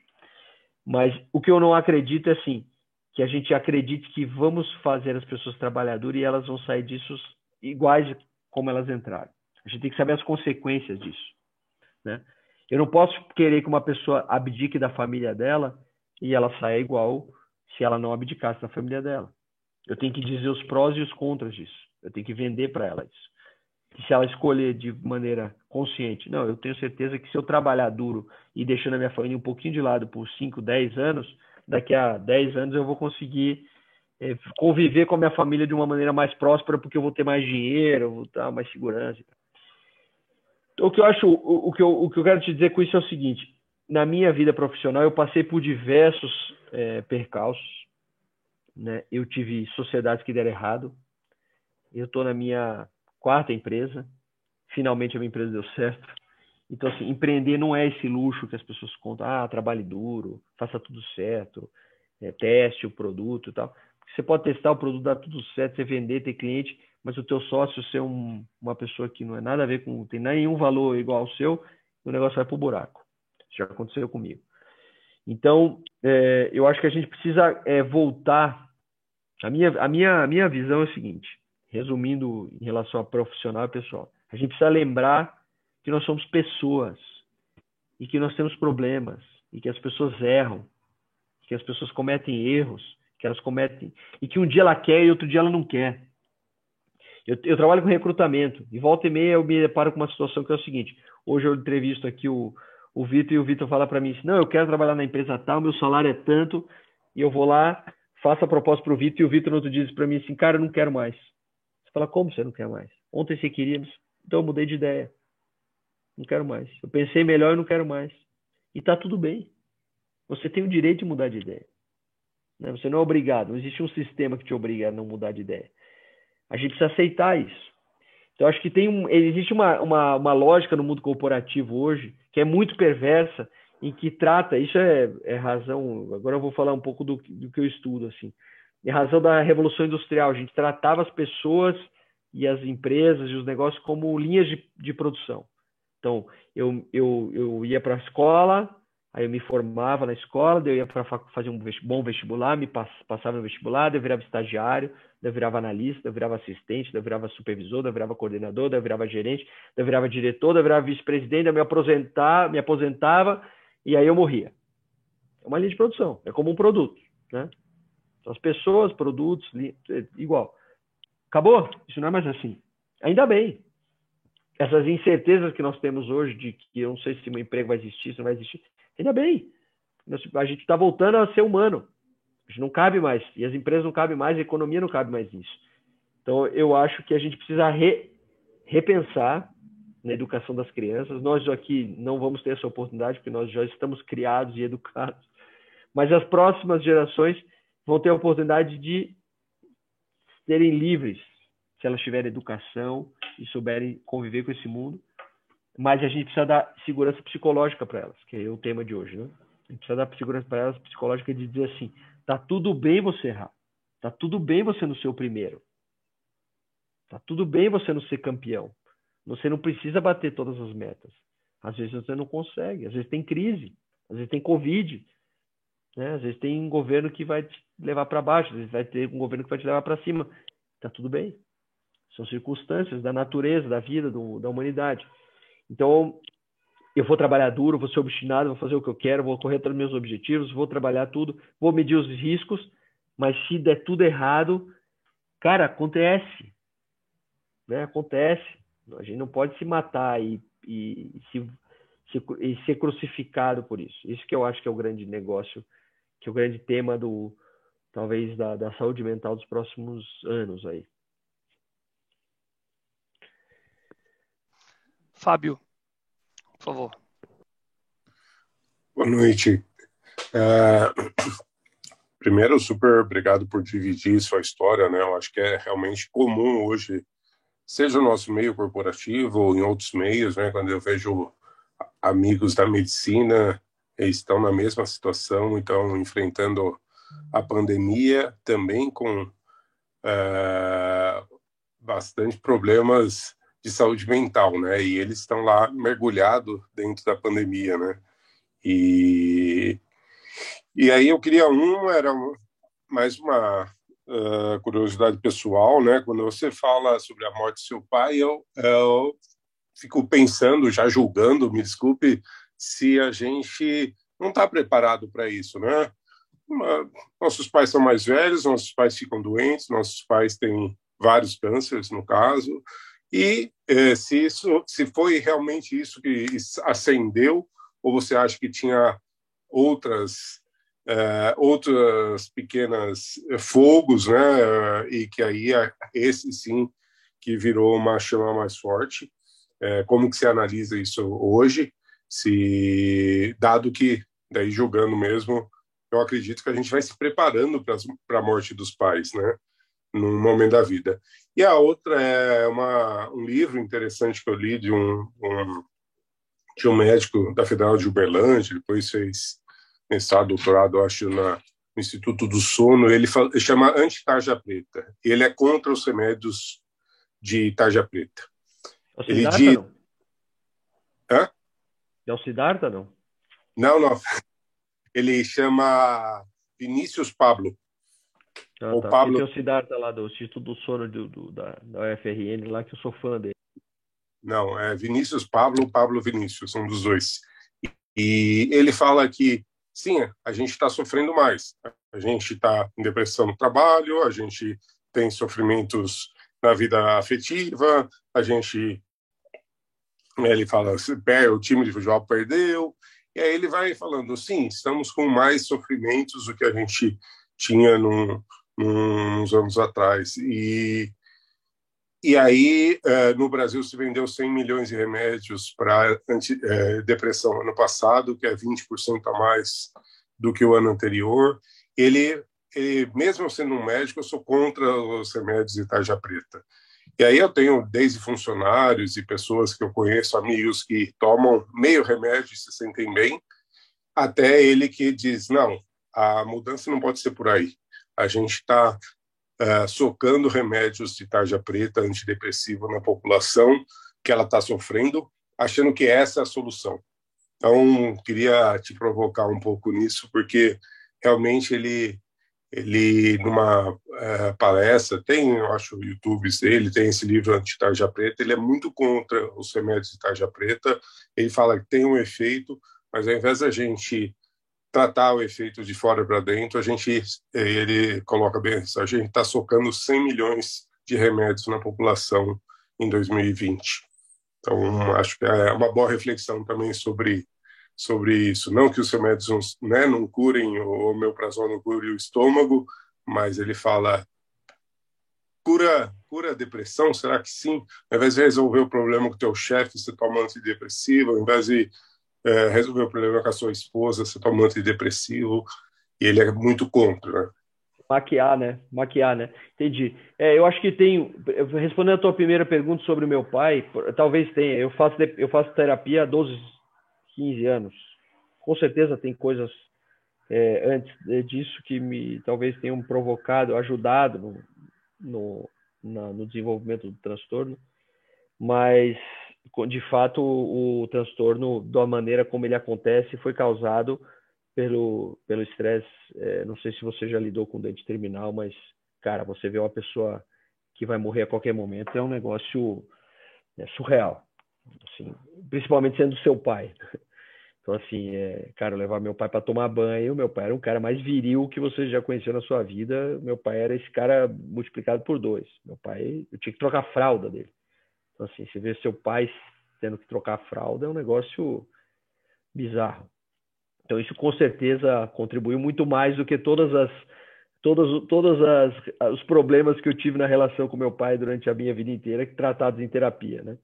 Mas o que eu não acredito é assim, que a gente acredite que vamos fazer as pessoas trabalhar duro e elas vão sair disso iguais como elas entraram. A gente tem que saber as consequências disso, né? Eu não posso querer que uma pessoa abdique da família dela e ela saia igual se ela não abdicasse da família dela. Eu tenho que dizer os prós e os contras disso. Eu tenho que vender para ela isso. Se ela escolher de maneira consciente, não, eu tenho certeza que se eu trabalhar duro e deixando a minha família um pouquinho de lado por 5, 10 anos, daqui a 10 anos eu vou conseguir é, conviver com a minha família de uma maneira mais próspera, porque eu vou ter mais dinheiro, vou ter mais segurança. O que eu acho, o, o, que eu, o que eu quero te dizer com isso é o seguinte: na minha vida profissional eu passei por diversos é, percalços. Né? Eu tive sociedades que deram errado. Eu estou na minha quarta empresa. Finalmente a minha empresa deu certo. Então, assim, empreender não é esse luxo que as pessoas contam. Ah, trabalhe duro, faça tudo certo, é, teste o produto e tal. Você pode testar o produto, dar tudo certo, você vender, ter cliente, mas o teu sócio ser um, uma pessoa que não é nada a ver com, tem nenhum valor igual ao seu, o negócio vai para o buraco. Isso já aconteceu comigo. Então, é, eu acho que a gente precisa é, voltar. A minha, a, minha, a minha visão é o seguinte, resumindo em relação a profissional pessoal. A gente precisa lembrar que nós somos pessoas e que nós temos problemas e que as pessoas erram, que as pessoas cometem erros, que elas cometem e que um dia ela quer e outro dia ela não quer. Eu, eu trabalho com recrutamento e volta e meia eu me deparo com uma situação que é o seguinte: hoje eu entrevisto aqui o, o Vitor e o Vitor fala para mim assim, não, eu quero trabalhar na empresa tal, meu salário é tanto, e eu vou lá, faço a proposta para o Vitor, e o Vitor no outro dia diz para mim assim, cara, eu não quero mais. Fala, como você não quer mais? Ontem você queria, então eu mudei de ideia. Não quero mais. Eu pensei melhor e não quero mais. E tá tudo bem. Você tem o direito de mudar de ideia. Né? Você não é obrigado. Não existe um sistema que te obriga a não mudar de ideia. A gente precisa aceitar isso. Então, acho que tem um, existe uma, uma, uma lógica no mundo corporativo hoje que é muito perversa, em que trata, isso é, é razão, agora eu vou falar um pouco do, do que eu estudo, assim, é razão da Revolução Industrial, a gente tratava as pessoas e as empresas e os negócios como linhas de, de produção. Então, eu, eu, eu ia para a escola, Aí eu me formava na escola, eu ia para fazer um bom vestibular, me passava no vestibular, eu virava estagiário, eu virava analista, eu virava assistente, eu virava supervisor, eu virava coordenador, eu virava gerente, eu virava diretor, eu virava vice-presidente, eu me aposentar, me aposentava e aí eu morria. É uma linha de produção, é como um produto, né? Então, as pessoas, produtos, é igual. Acabou? Isso não é mais assim. Ainda bem. Essas incertezas que nós temos hoje de que eu não sei se meu emprego vai existir, se não vai existir, Ainda bem. A gente está voltando a ser humano. A gente não cabe mais. E as empresas não cabem mais, a economia não cabe mais nisso. Então, eu acho que a gente precisa re, repensar na educação das crianças. Nós aqui não vamos ter essa oportunidade, porque nós já estamos criados e educados. Mas as próximas gerações vão ter a oportunidade de serem livres, se elas tiverem educação e souberem conviver com esse mundo mas a gente precisa dar segurança psicológica para elas, que é o tema de hoje, né? A gente precisa dar segurança para elas psicológica de dizer assim: tá tudo bem você errar, tá tudo bem você não ser o primeiro, tá tudo bem você não ser campeão, você não precisa bater todas as metas. Às vezes você não consegue, às vezes tem crise, às vezes tem Covid, né? às vezes tem um governo que vai te levar para baixo, às vezes vai ter um governo que vai te levar para cima. Tá tudo bem. São circunstâncias da natureza, da vida, do, da humanidade. Então, eu vou trabalhar duro, vou ser obstinado, vou fazer o que eu quero, vou correr atrás dos meus objetivos, vou trabalhar tudo, vou medir os riscos, mas se der tudo errado, cara, acontece. Né? Acontece. A gente não pode se matar e, e, e se, se, e ser crucificado por isso. Isso que eu acho que é o grande negócio, que é o grande tema do, talvez da, da saúde mental dos próximos anos aí. Fábio, por favor. Boa noite. Uh, primeiro, super obrigado por dividir sua história, né? Eu acho que é realmente comum hoje, seja no nosso meio corporativo ou em outros meios, né? Quando eu vejo amigos da medicina, estão na mesma situação, então enfrentando a pandemia também com uh, bastante problemas de saúde mental, né? E eles estão lá mergulhados dentro da pandemia, né? E e aí eu queria um era mais uma uh, curiosidade pessoal, né? Quando você fala sobre a morte do seu pai, eu, eu fico pensando, já julgando, me desculpe, se a gente não está preparado para isso, né? nossos pais são mais velhos, nossos pais ficam doentes, nossos pais têm vários cânceres, no caso, e eh, se isso, se foi realmente isso que acendeu, ou você acha que tinha outras eh, outras pequenas fogos, né? E que aí esse sim que virou uma chama mais forte. Eh, como que se analisa isso hoje? Se dado que daí jogando mesmo eu acredito que a gente vai se preparando para a morte dos pais, né? Num momento da vida. E a outra é uma, um livro interessante que eu li de um, um, de um médico da Federal de Uberlândia, depois fez mestrado, doutorado, acho, na, no Instituto do Sono. Ele, fala, ele chama Anti-Tarja Preta. Ele é contra os remédios de tarja preta. Ele diz... Hã? É o Siddhartha, não? Não, não ele chama Vinícius Pablo. Ah, o tá. Pablo... tem o Siddhartha lá do Instituto do Sono do, do, da, da UFRN lá, que eu sou fã dele. Não, é Vinícius Pablo, Pablo Vinícius, um dos dois. E ele fala que, sim, a gente está sofrendo mais. A gente está em depressão no trabalho, a gente tem sofrimentos na vida afetiva, a gente. Ele fala, o time de futebol perdeu, e aí ele vai falando, sim, estamos com mais sofrimentos do que a gente tinha num, uns anos atrás. E, e aí, é, no Brasil, se vendeu 100 milhões de remédios para é, depressão ano passado, que é 20% a mais do que o ano anterior. Ele, ele, mesmo sendo um médico, eu sou contra os remédios de tarja preta. E aí eu tenho desde funcionários e pessoas que eu conheço, amigos que tomam meio remédio e se sentem bem, até ele que diz, não, a mudança não pode ser por aí. A gente está uh, eh, socando remédios de tarja preta, antidepressivo na população, que ela está sofrendo, achando que essa é a solução. Então, queria te provocar um pouco nisso, porque realmente ele ele numa uh, palestra tem eu acho YouTube dele tem esse livro anti tarja preta ele é muito contra os remédios de tarja preta. Ele fala que tem um efeito mas ao invés da gente tratar o efeito de fora para dentro a gente ele coloca bem a gente está socando 100 milhões de remédios na população em 2020 então acho que é uma boa reflexão também sobre sobre isso. Não que os remédios né, não curem, o homeoprazol não cure o estômago, mas ele fala cura cura a depressão? Será que sim? Ao invés de resolver o problema com o teu chefe, você toma antidepressivo. Ao invés de é, resolver o problema com a sua esposa, você toma antidepressivo. E ele é muito contra, né? Maquiar, né? Maquiar, né? Entendi. É, eu acho que tem. Respondendo a tua primeira pergunta sobre o meu pai, talvez tenha. Eu faço, eu faço terapia há 12, 15 anos. Com certeza tem coisas é, antes disso que me talvez tenham provocado, ajudado no, no, na, no desenvolvimento do transtorno, mas de fato o, o transtorno, da maneira como ele acontece, foi causado pelo pelo estresse. É, não sei se você já lidou com dente terminal, mas cara, você vê uma pessoa que vai morrer a qualquer momento é um negócio é, surreal, assim, principalmente sendo seu pai. Então, assim, é, cara, levar meu pai para tomar banho. Meu pai era um cara mais viril que você já conheceu na sua vida. Meu pai era esse cara multiplicado por dois. Meu pai, eu tinha que trocar a fralda dele. Então, assim, você vê seu pai tendo que trocar a fralda é um negócio bizarro. Então, isso com certeza contribuiu muito mais do que todas as todos, todos as, os problemas que eu tive na relação com meu pai durante a minha vida inteira, tratados em terapia, né?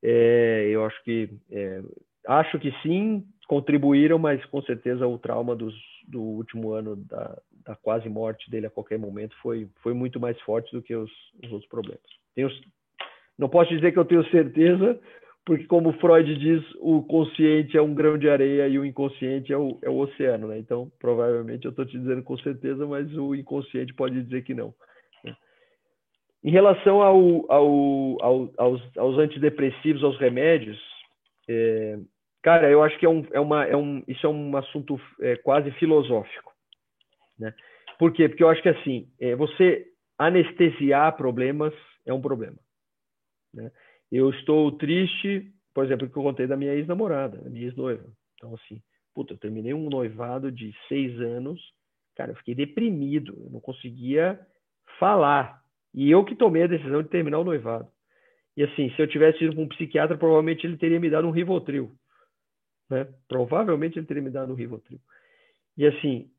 É, eu acho que é, acho que sim contribuíram, mas com certeza o trauma dos, do último ano da, da, quase morte dele a qualquer momento foi, foi muito mais forte do que os, os outros problemas. Tenho, não posso dizer que eu tenho certeza, porque como Freud diz, o consciente é um grão de areia e o inconsciente é o, é o oceano, né? Então, provavelmente eu estou te dizendo com certeza, mas o inconsciente pode dizer que não. Né? Em relação ao, ao, ao, aos, aos, antidepressivos, aos remédios, é, cara, eu acho que é um, é uma, é um, isso é um assunto é, quase filosófico, né? Por quê? Porque eu acho que assim, é, você anestesiar problemas é um problema, né? Eu estou triste, por exemplo, que eu contei da minha ex-namorada, da minha ex-noiva. Então, assim, puta, eu terminei um noivado de seis anos, cara, eu fiquei deprimido, eu não conseguia falar. E eu que tomei a decisão de terminar o noivado. E assim, se eu tivesse ido para um psiquiatra, provavelmente ele teria me dado um Rivotril. Né? Provavelmente ele teria me dado um Rivotril. E assim,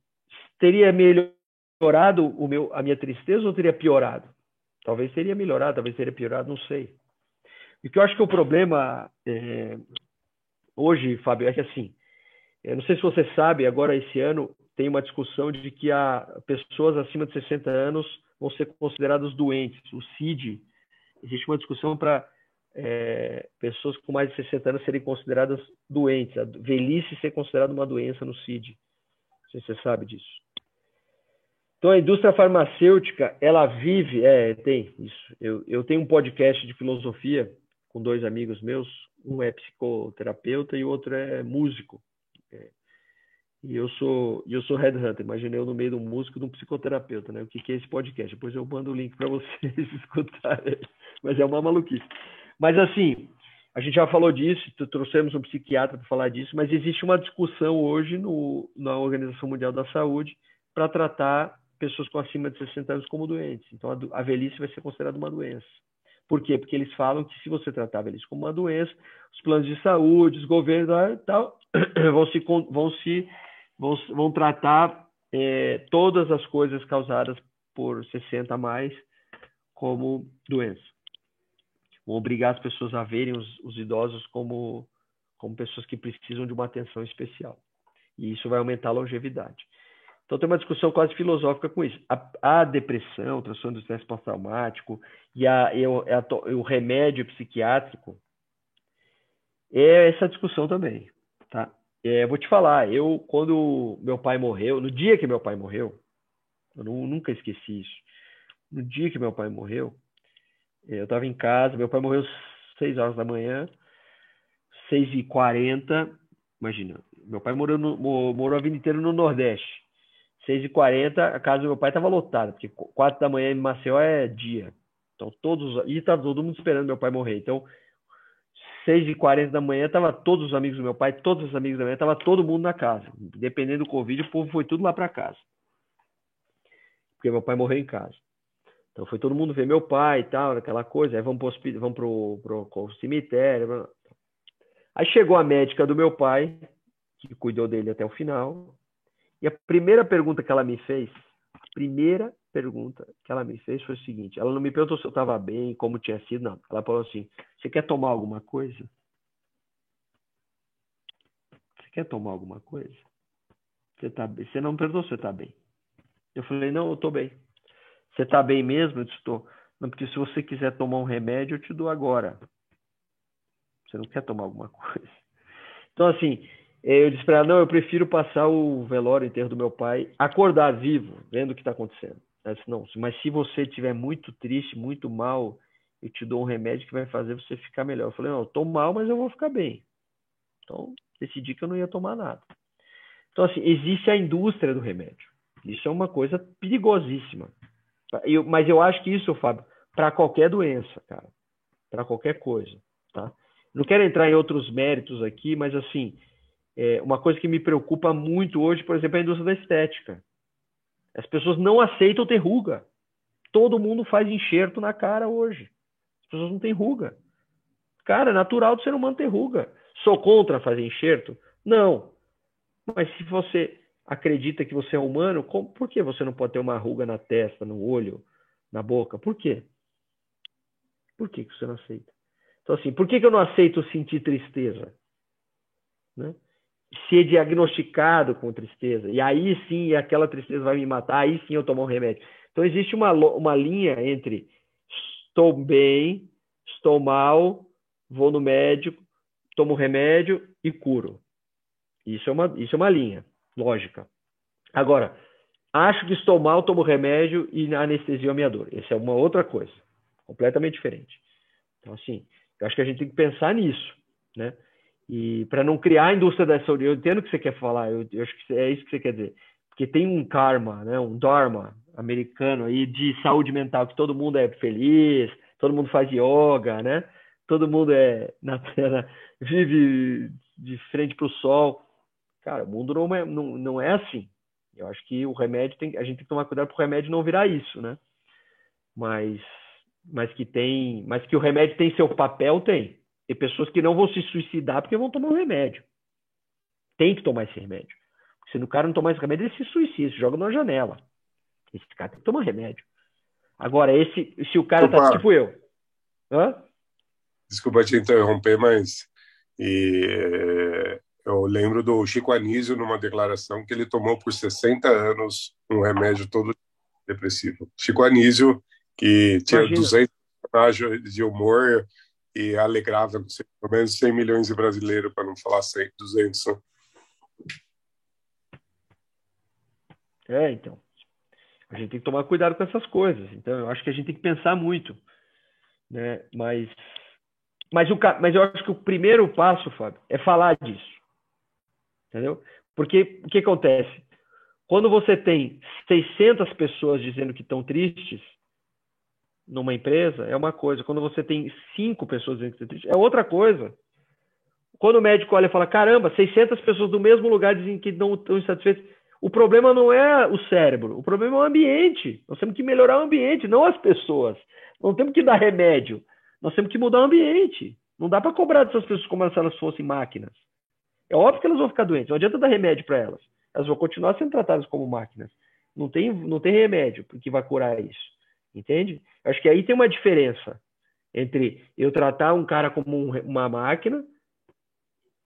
teria melhorado o meu, a minha tristeza ou teria piorado? Talvez teria melhorado, talvez teria piorado, não sei. E que eu acho que o problema é, hoje, Fábio, é que assim, eu não sei se você sabe, agora esse ano tem uma discussão de que a pessoas acima de 60 anos vão ser consideradas doentes. O CID, existe uma discussão para é, pessoas com mais de 60 anos serem consideradas doentes, a velhice ser considerada uma doença no CID. Não sei se você sabe disso. Então, a indústria farmacêutica, ela vive, é, tem isso. Eu, eu tenho um podcast de filosofia com dois amigos meus, um é psicoterapeuta e o outro é músico. É, e eu sou eu sou headhunter, imaginei eu no meio de um músico de um psicoterapeuta, né? O que, que é esse podcast? Depois eu mando o link para vocês escutarem. Mas é uma maluquice. Mas assim, a gente já falou disso, trouxemos um psiquiatra para falar disso, mas existe uma discussão hoje no, na Organização Mundial da Saúde para tratar pessoas com acima de 60 anos como doentes. Então a, a velhice vai ser considerada uma doença. Por quê? Porque eles falam que se você tratar a velhice como uma doença, os planos de saúde, os governos e tal, vão se, vão se vão, vão tratar é, todas as coisas causadas por 60 a mais como doença. Obrigar as pessoas a verem os, os idosos como, como pessoas que precisam de uma atenção especial. E isso vai aumentar a longevidade. Então tem uma discussão quase filosófica com isso. A, a depressão, o transtorno do estresse pós-traumático e, a, e, o, o remédio psiquiátrico é essa discussão também, tá? É, vou te falar, eu quando meu pai morreu, no dia que meu pai morreu, eu não, nunca esqueci isso. No dia que meu pai morreu, eu estava em casa, meu pai morreu às 6 horas da manhã, 6 e 40 imagina, meu pai morou, no, morou a vida inteira no Nordeste. 6h40, a casa do meu pai estava lotada, porque 4 da manhã em Maceió é dia. Então, todos. E estava todo mundo esperando meu pai morrer. Então, 6h40 da manhã, tava todos os amigos do meu pai, todos os amigos da minha tava todo mundo na casa. Dependendo do Covid, o povo foi tudo lá para casa. Porque meu pai morreu em casa. Então foi todo mundo ver meu pai e tal, aquela coisa. Aí vamos pro, vamos pro, pro, pro cemitério. Aí chegou a médica do meu pai, que cuidou dele até o final. E a primeira pergunta que ela me fez, primeira pergunta que ela me fez foi o seguinte: ela não me perguntou se eu estava bem, como tinha sido, não. Ela falou assim: você quer tomar alguma coisa? Você quer tomar alguma coisa? Você, tá você não me perguntou se você está bem. Eu falei: não, eu estou bem. Você está bem mesmo? Eu disse: estou. Não, porque se você quiser tomar um remédio, eu te dou agora. Você não quer tomar alguma coisa. Então, assim, eu disse para ela, não, eu prefiro passar o velório o enterro do meu pai, acordar vivo, vendo o que está acontecendo. Ela disse, não, mas se você estiver muito triste, muito mal, eu te dou um remédio que vai fazer você ficar melhor. Eu falei, não, eu tô mal, mas eu vou ficar bem. Então, decidi que eu não ia tomar nada. Então, assim, existe a indústria do remédio. Isso é uma coisa perigosíssima. Eu, mas eu acho que isso, Fábio, para qualquer doença, cara. Para qualquer coisa, tá? Não quero entrar em outros méritos aqui, mas assim, é, uma coisa que me preocupa muito hoje, por exemplo, é a indústria da estética. As pessoas não aceitam ter ruga. Todo mundo faz enxerto na cara hoje. As pessoas não têm ruga. Cara, é natural do ser humano ter ruga. Sou contra fazer enxerto? Não. Mas se você. Acredita que você é humano, como, por que você não pode ter uma ruga na testa, no olho, na boca? Por quê? Por que, que você não aceita? Então, assim, por que, que eu não aceito sentir tristeza? Né? Ser diagnosticado com tristeza. E aí sim, aquela tristeza vai me matar, aí sim eu tomo um remédio. Então, existe uma, uma linha entre estou bem, estou mal, vou no médico, tomo remédio e curo. Isso é uma, isso é uma linha lógica. Agora, acho que estou mal, tomo remédio e anestesia a minha dor. Essa é uma outra coisa, completamente diferente. Então, assim, eu acho que a gente tem que pensar nisso, né? E para não criar a indústria da saúde, eu entendo o que você quer falar, eu, eu, acho que é isso que você quer dizer. Porque tem um karma, né, um dharma americano aí de saúde mental, que todo mundo é feliz, todo mundo faz yoga, né? Todo mundo é na, terra vive de frente para o sol. Cara, o mundo não é, não, não é assim. Eu acho que o remédio tem, a gente tem que tomar cuidado para o remédio não virar isso, né? Mas, mas que tem, mas que o remédio tem seu papel tem. Tem pessoas que não vão se suicidar porque vão tomar o um remédio. Tem que tomar esse remédio. Se o cara não tomar esse remédio, ele se suicida, se joga na janela. Esse cara tem que tomar remédio. Agora, esse, se o cara tá Desculpa. tá tipo eu. Hã? Desculpa te interromper, mas e, eu lembro do Chico Anísio numa declaração que ele tomou por 60 anos um remédio todo depressivo. Chico Anísio, que tinha Imagina. 200 personagens de humor e alegrava sei, pelo menos 100 milhões de brasileiros, para não falar 100, 200. É, então. A gente tem que tomar cuidado com essas coisas. Então, eu acho que a gente tem que pensar muito. Né? Mas, mas, o, mas eu acho que o primeiro passo, Fábio, é falar disso. Entendeu? Porque o que acontece? Quando você tem 600 pessoas dizendo que estão tristes numa empresa, é uma coisa. Quando você tem cinco pessoas dizendo que estão tristes, é outra coisa. Quando o médico olha e fala, caramba, 600 pessoas do mesmo lugar dizem que não estão insatisfeitas, o problema não é o cérebro, o problema é o ambiente. Nós temos que melhorar o ambiente, não as pessoas. Não temos que dar remédio. Nós temos que mudar o ambiente. Não dá para cobrar dessas pessoas como se elas fossem máquinas. É óbvio que elas vão ficar doentes, não adianta dar remédio para elas. Elas vão continuar sendo tratadas como máquinas. Não tem, não tem remédio que vai curar isso. Entende? Acho que aí tem uma diferença entre eu tratar um cara como um, uma máquina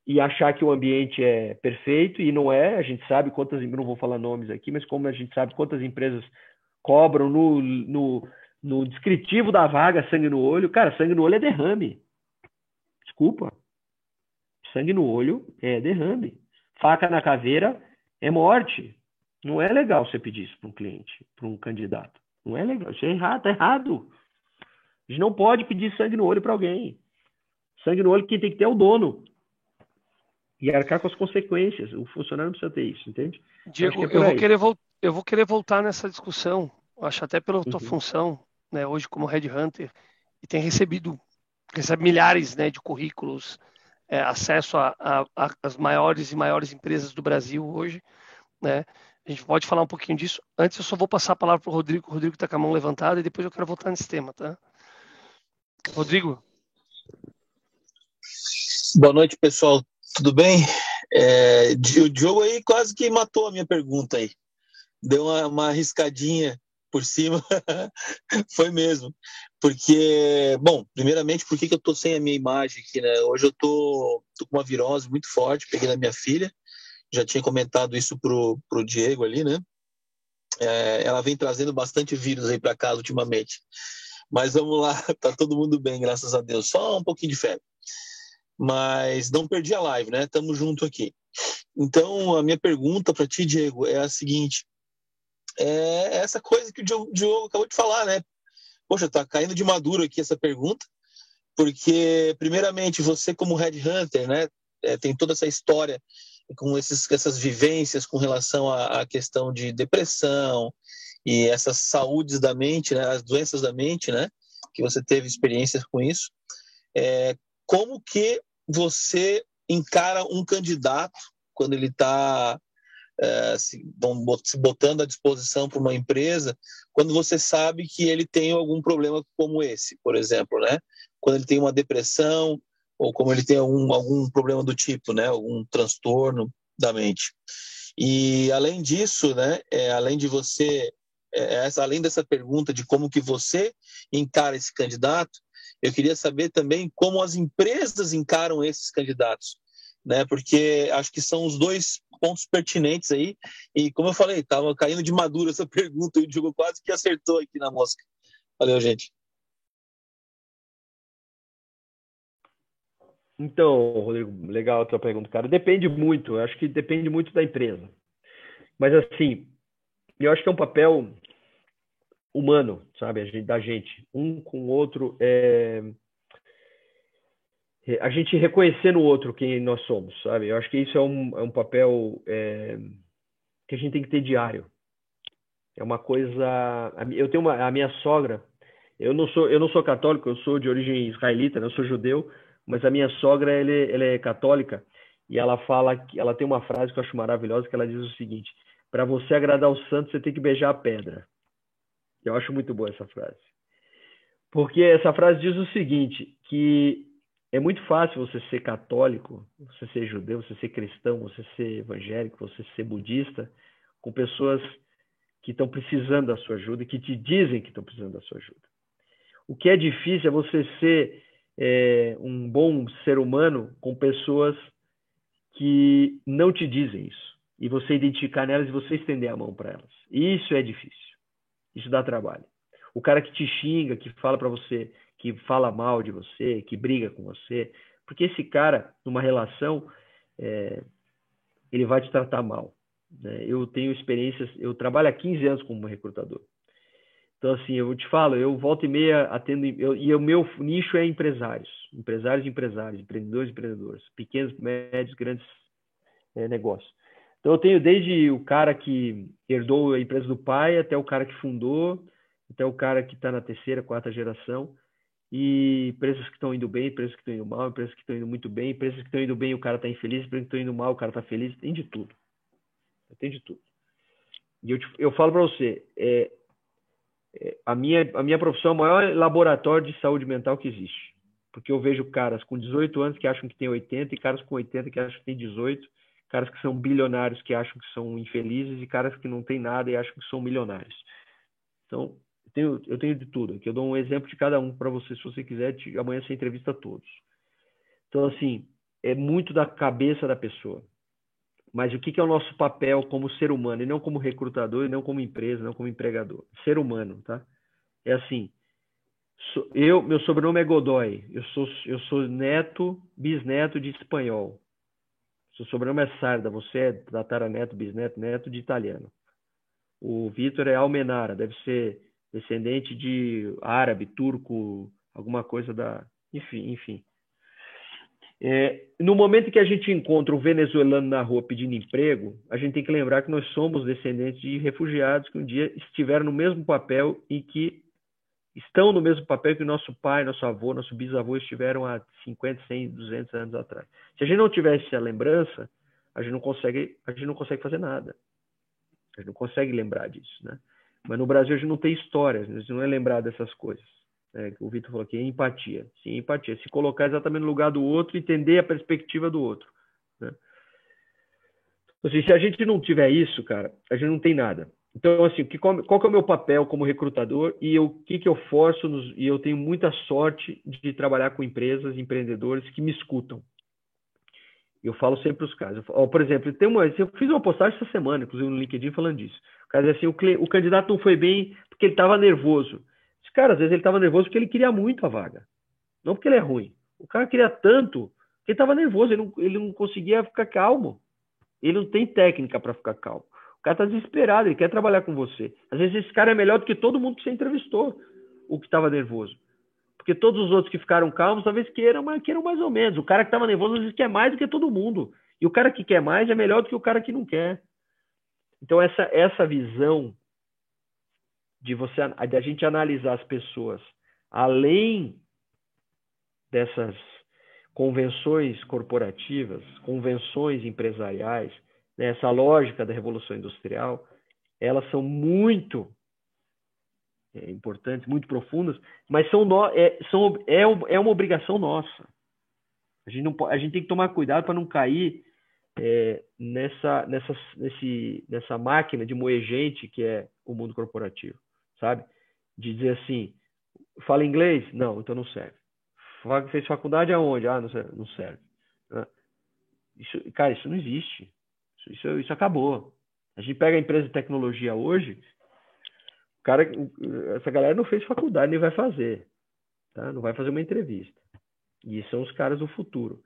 e achar que o ambiente é perfeito e não é. A gente sabe quantas, não vou falar nomes aqui, mas como a gente sabe quantas empresas cobram no, no, no descritivo da vaga sangue no olho. Cara, sangue no olho é derrame. Desculpa. Sangue no olho é derrame. Faca na caveira é morte. Não é legal você pedir isso para um cliente, para um candidato. Não é legal. Isso é errado, tá errado. A gente não pode pedir sangue no olho para alguém. Sangue no olho quem tem que ter é o dono. E arcar com as consequências. O funcionário precisa ter isso, entende? Diego, é eu, vou querer eu vou querer voltar nessa discussão. Acho até pela tua uhum. função, né, hoje como Red Hunter, e tem recebido recebe milhares né, de currículos é, acesso às maiores e maiores empresas do Brasil hoje, né? A gente pode falar um pouquinho disso. Antes eu só vou passar a palavra para o Rodrigo. O Rodrigo está com a mão levantada e depois eu quero voltar nesse tema, tá? Rodrigo. Boa noite, pessoal. Tudo bem? É, o Diogo aí quase que matou a minha pergunta aí. Deu uma, uma arriscadinha por cima. Foi mesmo. Porque, bom, primeiramente, por que, que eu tô sem a minha imagem aqui, né? Hoje eu tô, tô com uma virose muito forte, peguei na minha filha, já tinha comentado isso pro, pro Diego ali, né? É, ela vem trazendo bastante vírus aí para casa ultimamente. Mas vamos lá, tá todo mundo bem, graças a Deus. Só um pouquinho de febre. Mas não perdi a live, né? Tamo junto aqui. Então, a minha pergunta para ti, Diego, é a seguinte: é essa coisa que o Diogo, Diogo acabou de falar, né? Poxa, tá caindo de maduro aqui essa pergunta, porque, primeiramente, você, como Red Hunter, né, é, tem toda essa história com esses, essas vivências com relação à, à, questão de depressão e essas saúdes da mente, né, as doenças da mente, né, que você teve experiências com isso. É, como que você encara um candidato quando ele está é, se, se botando à disposição para uma empresa, quando você sabe que ele tem algum problema como esse, por exemplo, né? Quando ele tem uma depressão ou como ele tem algum, algum problema do tipo, né? Algum transtorno da mente. E além disso, né, é, além de você, é, essa, além dessa pergunta de como que você encara esse candidato, eu queria saber também como as empresas encaram esses candidatos, né? Porque acho que são os dois pontos pertinentes aí. E como eu falei, estava caindo de madura essa pergunta e o Diogo quase que acertou aqui na mosca. Valeu, gente. Então, Rodrigo, legal a tua pergunta, cara. Depende muito, eu acho que depende muito da empresa. Mas assim, eu acho que é um papel humano, sabe, da gente, um com o outro, é... a gente reconhecer no outro quem nós somos, sabe? Eu acho que isso é um, é um papel é... que a gente tem que ter diário. É uma coisa. Eu tenho uma, a minha sogra. Eu não sou, eu não sou católico, eu sou de origem israelita, né? eu sou judeu mas a minha sogra ela, ela é católica e ela fala que ela tem uma frase que eu acho maravilhosa que ela diz o seguinte: para você agradar o santo você tem que beijar a pedra. Eu acho muito boa essa frase, porque essa frase diz o seguinte que é muito fácil você ser católico, você ser judeu, você ser cristão, você ser evangélico, você ser budista, com pessoas que estão precisando da sua ajuda e que te dizem que estão precisando da sua ajuda. O que é difícil é você ser é, um bom ser humano com pessoas que não te dizem isso. E você identificar nelas e você estender a mão para elas. Isso é difícil. Isso dá trabalho. O cara que te xinga, que fala para você, que fala mal de você, que briga com você, porque esse cara, numa relação, é, ele vai te tratar mal. Né? Eu tenho experiências, eu trabalho há 15 anos como recrutador. Então, assim, eu te falo, eu volto e meia atendo, eu, e o meu nicho é empresários, empresários e empresários, empreendedores e empreendedores, pequenos, médios, grandes é, negócios. Então, eu tenho desde o cara que herdou a empresa do pai, até o cara que fundou, até o cara que está na terceira, quarta geração, e empresas que estão indo bem, empresas que estão indo mal, empresas que estão indo muito bem, empresas que estão indo bem, o cara está infeliz, empresas que estão indo mal, o cara está feliz, tem de tudo. Tem de tudo. E eu, te, eu falo para você, é, é, a minha, a minha profissão é o maior laboratório de saúde mental que existe. Porque eu vejo caras com 18 anos que acham que tem 80 e caras com 80 que acham que tem 18, caras que são bilionários que acham que são infelizes e caras que não têm nada e acham que são milionários. Então, eu tenho, eu tenho de tudo. Aqui eu dou um exemplo de cada um para você, se você quiser. Amanhã você entrevista todos. Então, assim, é muito da cabeça da pessoa. Mas o que, é o nosso papel como ser humano, e não como recrutador, e não como empresa, não como empregador. Ser humano, tá? É assim, eu, meu sobrenome é Godoy, eu sou, eu sou neto, bisneto de espanhol. Seu sobrenome é Sarda, você é tataraneto, bisneto, neto de italiano. O Vitor é Almenara, deve ser descendente de árabe, turco, alguma coisa da. Enfim, enfim. É, no momento que a gente encontra um venezuelano na rua pedindo emprego, a gente tem que lembrar que nós somos descendentes de refugiados que um dia estiveram no mesmo papel e que estão no mesmo papel que nosso pai, nosso avô, nosso bisavô estiveram há 50, 100, 200 anos atrás. Se a gente não tivesse a lembrança, a gente não consegue, a gente não consegue fazer nada. A gente não consegue lembrar disso, né? Mas no Brasil a gente não tem histórias, a gente não é lembrado dessas coisas é, o Vitor falou aqui, é empatia. Sim, empatia. Se colocar exatamente no lugar do outro entender a perspectiva do outro. Né? Então, assim, se a gente não tiver isso, cara, a gente não tem nada. Então, assim, que, qual, qual que é o meu papel como recrutador e o que, que eu forço, nos, e eu tenho muita sorte de trabalhar com empresas, empreendedores que me escutam. Eu falo sempre os casos. Falo, por exemplo, tem uma, eu fiz uma postagem essa semana, inclusive no LinkedIn, falando disso. O cara assim, o, o candidato não foi bem porque ele estava nervoso. Cara, às vezes ele estava nervoso porque ele queria muito a vaga. Não porque ele é ruim. O cara queria tanto que ele estava nervoso, ele não, ele não conseguia ficar calmo. Ele não tem técnica para ficar calmo. O cara está desesperado, ele quer trabalhar com você. Às vezes esse cara é melhor do que todo mundo que você entrevistou, o que estava nervoso. Porque todos os outros que ficaram calmos talvez queiram, mas queiram mais ou menos. O cara que estava nervoso às vezes quer mais do que todo mundo. E o cara que quer mais é melhor do que o cara que não quer. Então essa, essa visão de você de a gente analisar as pessoas além dessas convenções corporativas, convenções empresariais, né, essa lógica da revolução industrial, elas são muito é, importantes, muito profundas, mas são, no, é, são é, é uma obrigação nossa. A gente, não, a gente tem que tomar cuidado para não cair é, nessa, nessa, nesse, nessa máquina de moer gente que é o mundo corporativo, sabe? De dizer assim, fala inglês? Não, então não serve. Fez faculdade aonde? Ah, não serve. Não serve. Isso, cara, isso não existe. Isso, isso, isso acabou. A gente pega a empresa de tecnologia hoje, cara, essa galera não fez faculdade nem vai fazer, tá? Não vai fazer uma entrevista. E são os caras do futuro.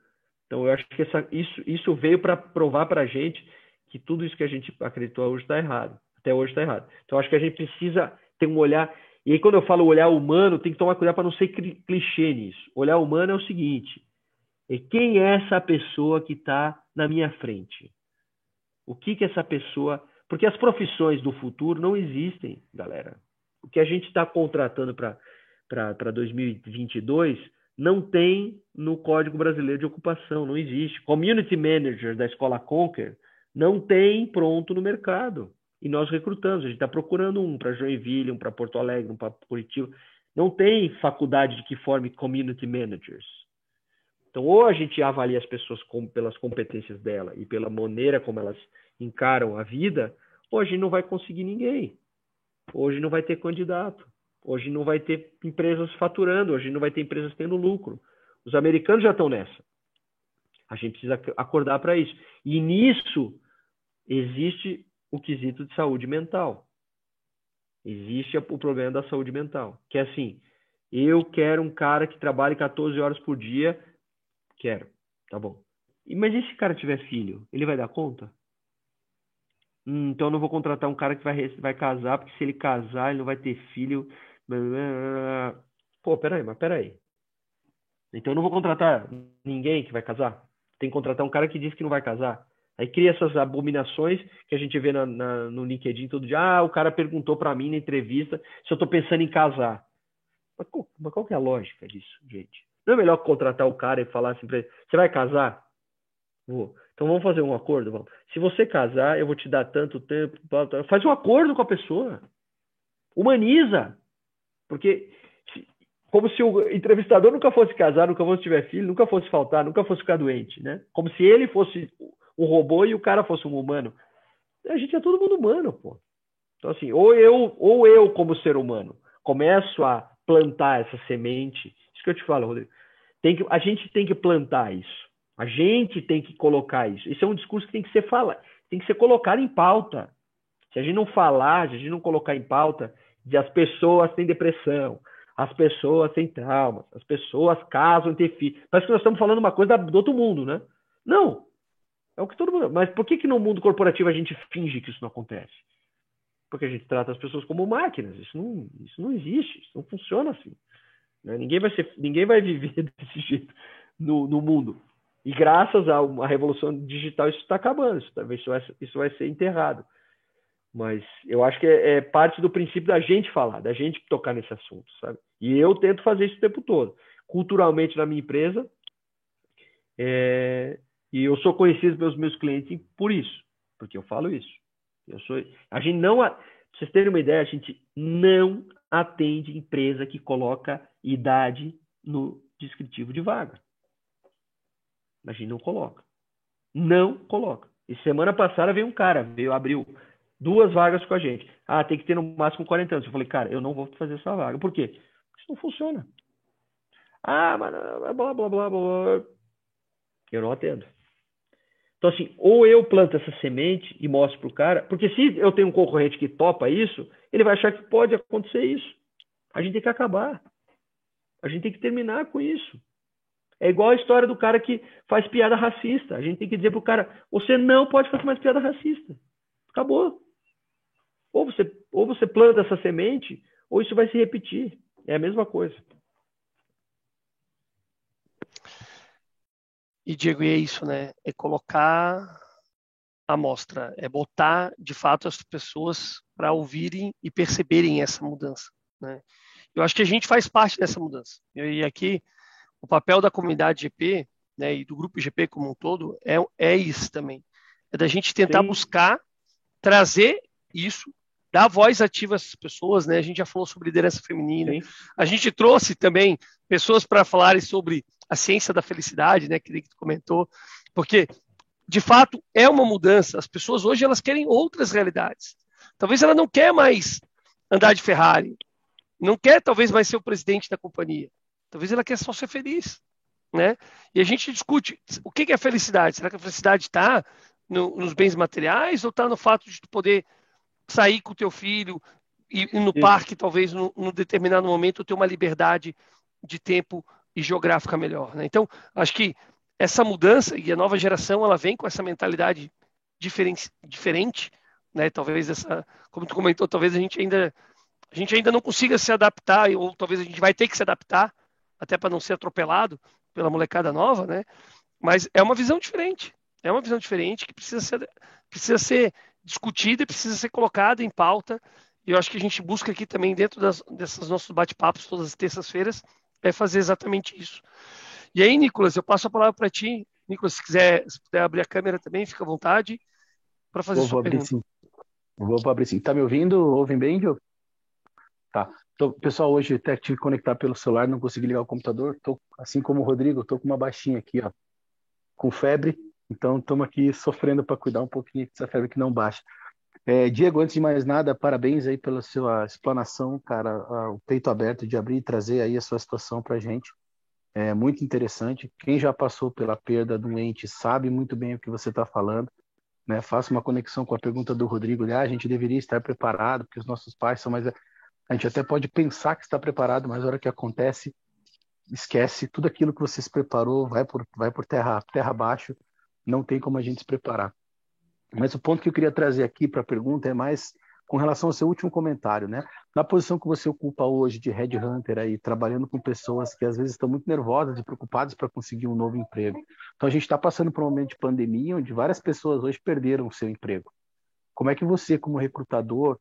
Então eu acho que essa, isso, isso veio para provar para a gente que tudo isso que a gente acreditou hoje está errado. Até hoje está errado. Então eu acho que a gente precisa ter um olhar. E aí quando eu falo olhar humano, tem que tomar cuidado para não ser clichê nisso. Olhar humano é o seguinte: é quem é essa pessoa que está na minha frente? O que que essa pessoa porque as profissões do futuro não existem, galera. O que a gente está contratando para 2022 não tem no Código Brasileiro de Ocupação, não existe. Community Manager da Escola Conquer não tem pronto no mercado. E nós recrutamos, a gente está procurando um para Joinville, um para Porto Alegre, um para Curitiba. Não tem faculdade que forme Community Managers. Então, ou a gente avalia as pessoas com, pelas competências dela e pela maneira como elas encaram a vida, hoje não vai conseguir ninguém. Hoje não vai ter candidato. Hoje não vai ter empresas faturando. Hoje não vai ter empresas tendo lucro. Os americanos já estão nessa. A gente precisa acordar para isso. E nisso existe o quesito de saúde mental. Existe o problema da saúde mental. Que é assim: eu quero um cara que trabalhe 14 horas por dia. Quero. Tá bom. Mas e se o cara tiver filho? Ele vai dar conta? Hum, então eu não vou contratar um cara que vai, vai casar, porque se ele casar, ele não vai ter filho. Pô, peraí, mas peraí. Então eu não vou contratar ninguém que vai casar. Tem que contratar um cara que diz que não vai casar. Aí cria essas abominações que a gente vê na, na, no LinkedIn todo dia. Ah, o cara perguntou para mim na entrevista se eu estou pensando em casar. Mas qual, mas qual, que é a lógica disso, gente? Não é melhor contratar o cara e falar assim para ele: você vai casar? Vou. Então vamos fazer um acordo? Vamos. Se você casar, eu vou te dar tanto tempo. Faz um acordo com a pessoa. Humaniza. Porque como se o entrevistador nunca fosse casar, nunca fosse tiver filho, nunca fosse faltar, nunca fosse ficar doente, né? Como se ele fosse um robô e o cara fosse um humano. A gente é todo mundo humano, pô. Então assim, ou eu, ou eu como ser humano, começo a plantar essa semente. Isso que eu te falo, Rodrigo. Tem que, a gente tem que plantar isso. A gente tem que colocar isso. Isso é um discurso que tem que ser fala, tem que ser colocado em pauta. Se a gente não falar, se a gente não colocar em pauta, de as pessoas têm depressão, as pessoas têm traumas, as pessoas casam e têm filhos. Parece que nós estamos falando uma coisa do outro mundo, né? Não. É o que todo mundo. Mas por que, que no mundo corporativo a gente finge que isso não acontece? Porque a gente trata as pessoas como máquinas. Isso não, isso não existe, isso não funciona assim. Né? Ninguém, vai ser, ninguém vai viver desse jeito no, no mundo. E graças a uma revolução digital isso está acabando, isso, talvez isso vai, isso vai ser enterrado. Mas eu acho que é, é, parte do princípio da gente falar, da gente tocar nesse assunto, sabe? E eu tento fazer isso o tempo todo. Culturalmente na minha empresa, é, e eu sou conhecido pelos meus clientes por isso, porque eu falo isso. Eu sou, a gente não, pra vocês terem uma ideia, a gente não atende empresa que coloca idade no descritivo de vaga. A gente não coloca. Não coloca. E semana passada veio um cara, veio, abriu duas vagas com a gente. Ah, tem que ter no máximo 40 anos. Eu falei, cara, eu não vou fazer essa vaga. Por quê? Isso não funciona. Ah, mas blá, blá, blá, blá. Eu não atendo. Então, assim, ou eu planto essa semente e mostro para o cara, porque se eu tenho um concorrente que topa isso, ele vai achar que pode acontecer isso. A gente tem que acabar. A gente tem que terminar com isso. É igual a história do cara que faz piada racista. A gente tem que dizer pro cara: você não pode fazer mais piada racista. Acabou. Ou você, ou você planta essa semente, ou isso vai se repetir. É a mesma coisa. E Diego, é isso, né? É colocar a mostra, é botar de fato as pessoas para ouvirem e perceberem essa mudança. Né? Eu acho que a gente faz parte dessa mudança. E aqui o papel da comunidade GP né, e do grupo GP como um todo é, é isso também. É da gente tentar Sim. buscar trazer isso, dar voz ativa a essas pessoas. Né? A gente já falou sobre liderança feminina. Sim. A gente trouxe também pessoas para falarem sobre a ciência da felicidade, né, que tu comentou, porque de fato, é uma mudança. As pessoas hoje elas querem outras realidades. Talvez ela não quer mais andar de Ferrari, não quer talvez mais ser o presidente da companhia. Talvez ela quer só ser feliz, né? E a gente discute o que é felicidade. Será que a felicidade está no, nos bens materiais ou está no fato de poder sair com o teu filho e ir no Isso. parque, talvez, num, num determinado momento, ter uma liberdade de tempo e geográfica melhor. Né? Então, acho que essa mudança e a nova geração ela vem com essa mentalidade diferente, diferente né? Talvez essa, como tu comentou, talvez a gente ainda a gente ainda não consiga se adaptar ou talvez a gente vai ter que se adaptar até para não ser atropelado pela molecada nova, né? Mas é uma visão diferente. É uma visão diferente que precisa ser precisa ser discutida e precisa ser colocada em pauta. E eu acho que a gente busca aqui também dentro das, desses nossos bate-papos todas as terças-feiras é fazer exatamente isso. E aí, Nicolas, eu passo a palavra para ti. Nicolas, se quiser, se puder abrir a câmera também, fica à vontade para fazer vou, sua vou pergunta. Abrir, sim. Vou abrir sim. Tá me ouvindo? Ouvem bem, Diogo? Tá. Tô, pessoal, hoje até tive que conectar pelo celular, não consegui ligar o computador. Tô, assim como o Rodrigo, tô com uma baixinha aqui, ó, com febre. Então, estamos aqui sofrendo para cuidar um pouquinho dessa febre que não baixa. É, Diego, antes de mais nada, parabéns aí pela sua explanação, cara, o peito aberto de abrir e trazer aí a sua situação para gente. É muito interessante. Quem já passou pela perda do ente sabe muito bem o que você está falando né, faço uma conexão com a pergunta do Rodrigo, ah, a gente deveria estar preparado, porque os nossos pais são mais... A gente até pode pensar que está preparado, mas na hora que acontece, esquece, tudo aquilo que você se preparou vai por, vai por terra, terra abaixo, não tem como a gente se preparar. Mas o ponto que eu queria trazer aqui para a pergunta é mais com relação ao seu último comentário, né? Na posição que você ocupa hoje de headhunter aí, trabalhando com pessoas que às vezes estão muito nervosas e preocupadas para conseguir um novo emprego. Então a gente está passando por um momento de pandemia onde várias pessoas hoje perderam o seu emprego. Como é que você, como recrutador,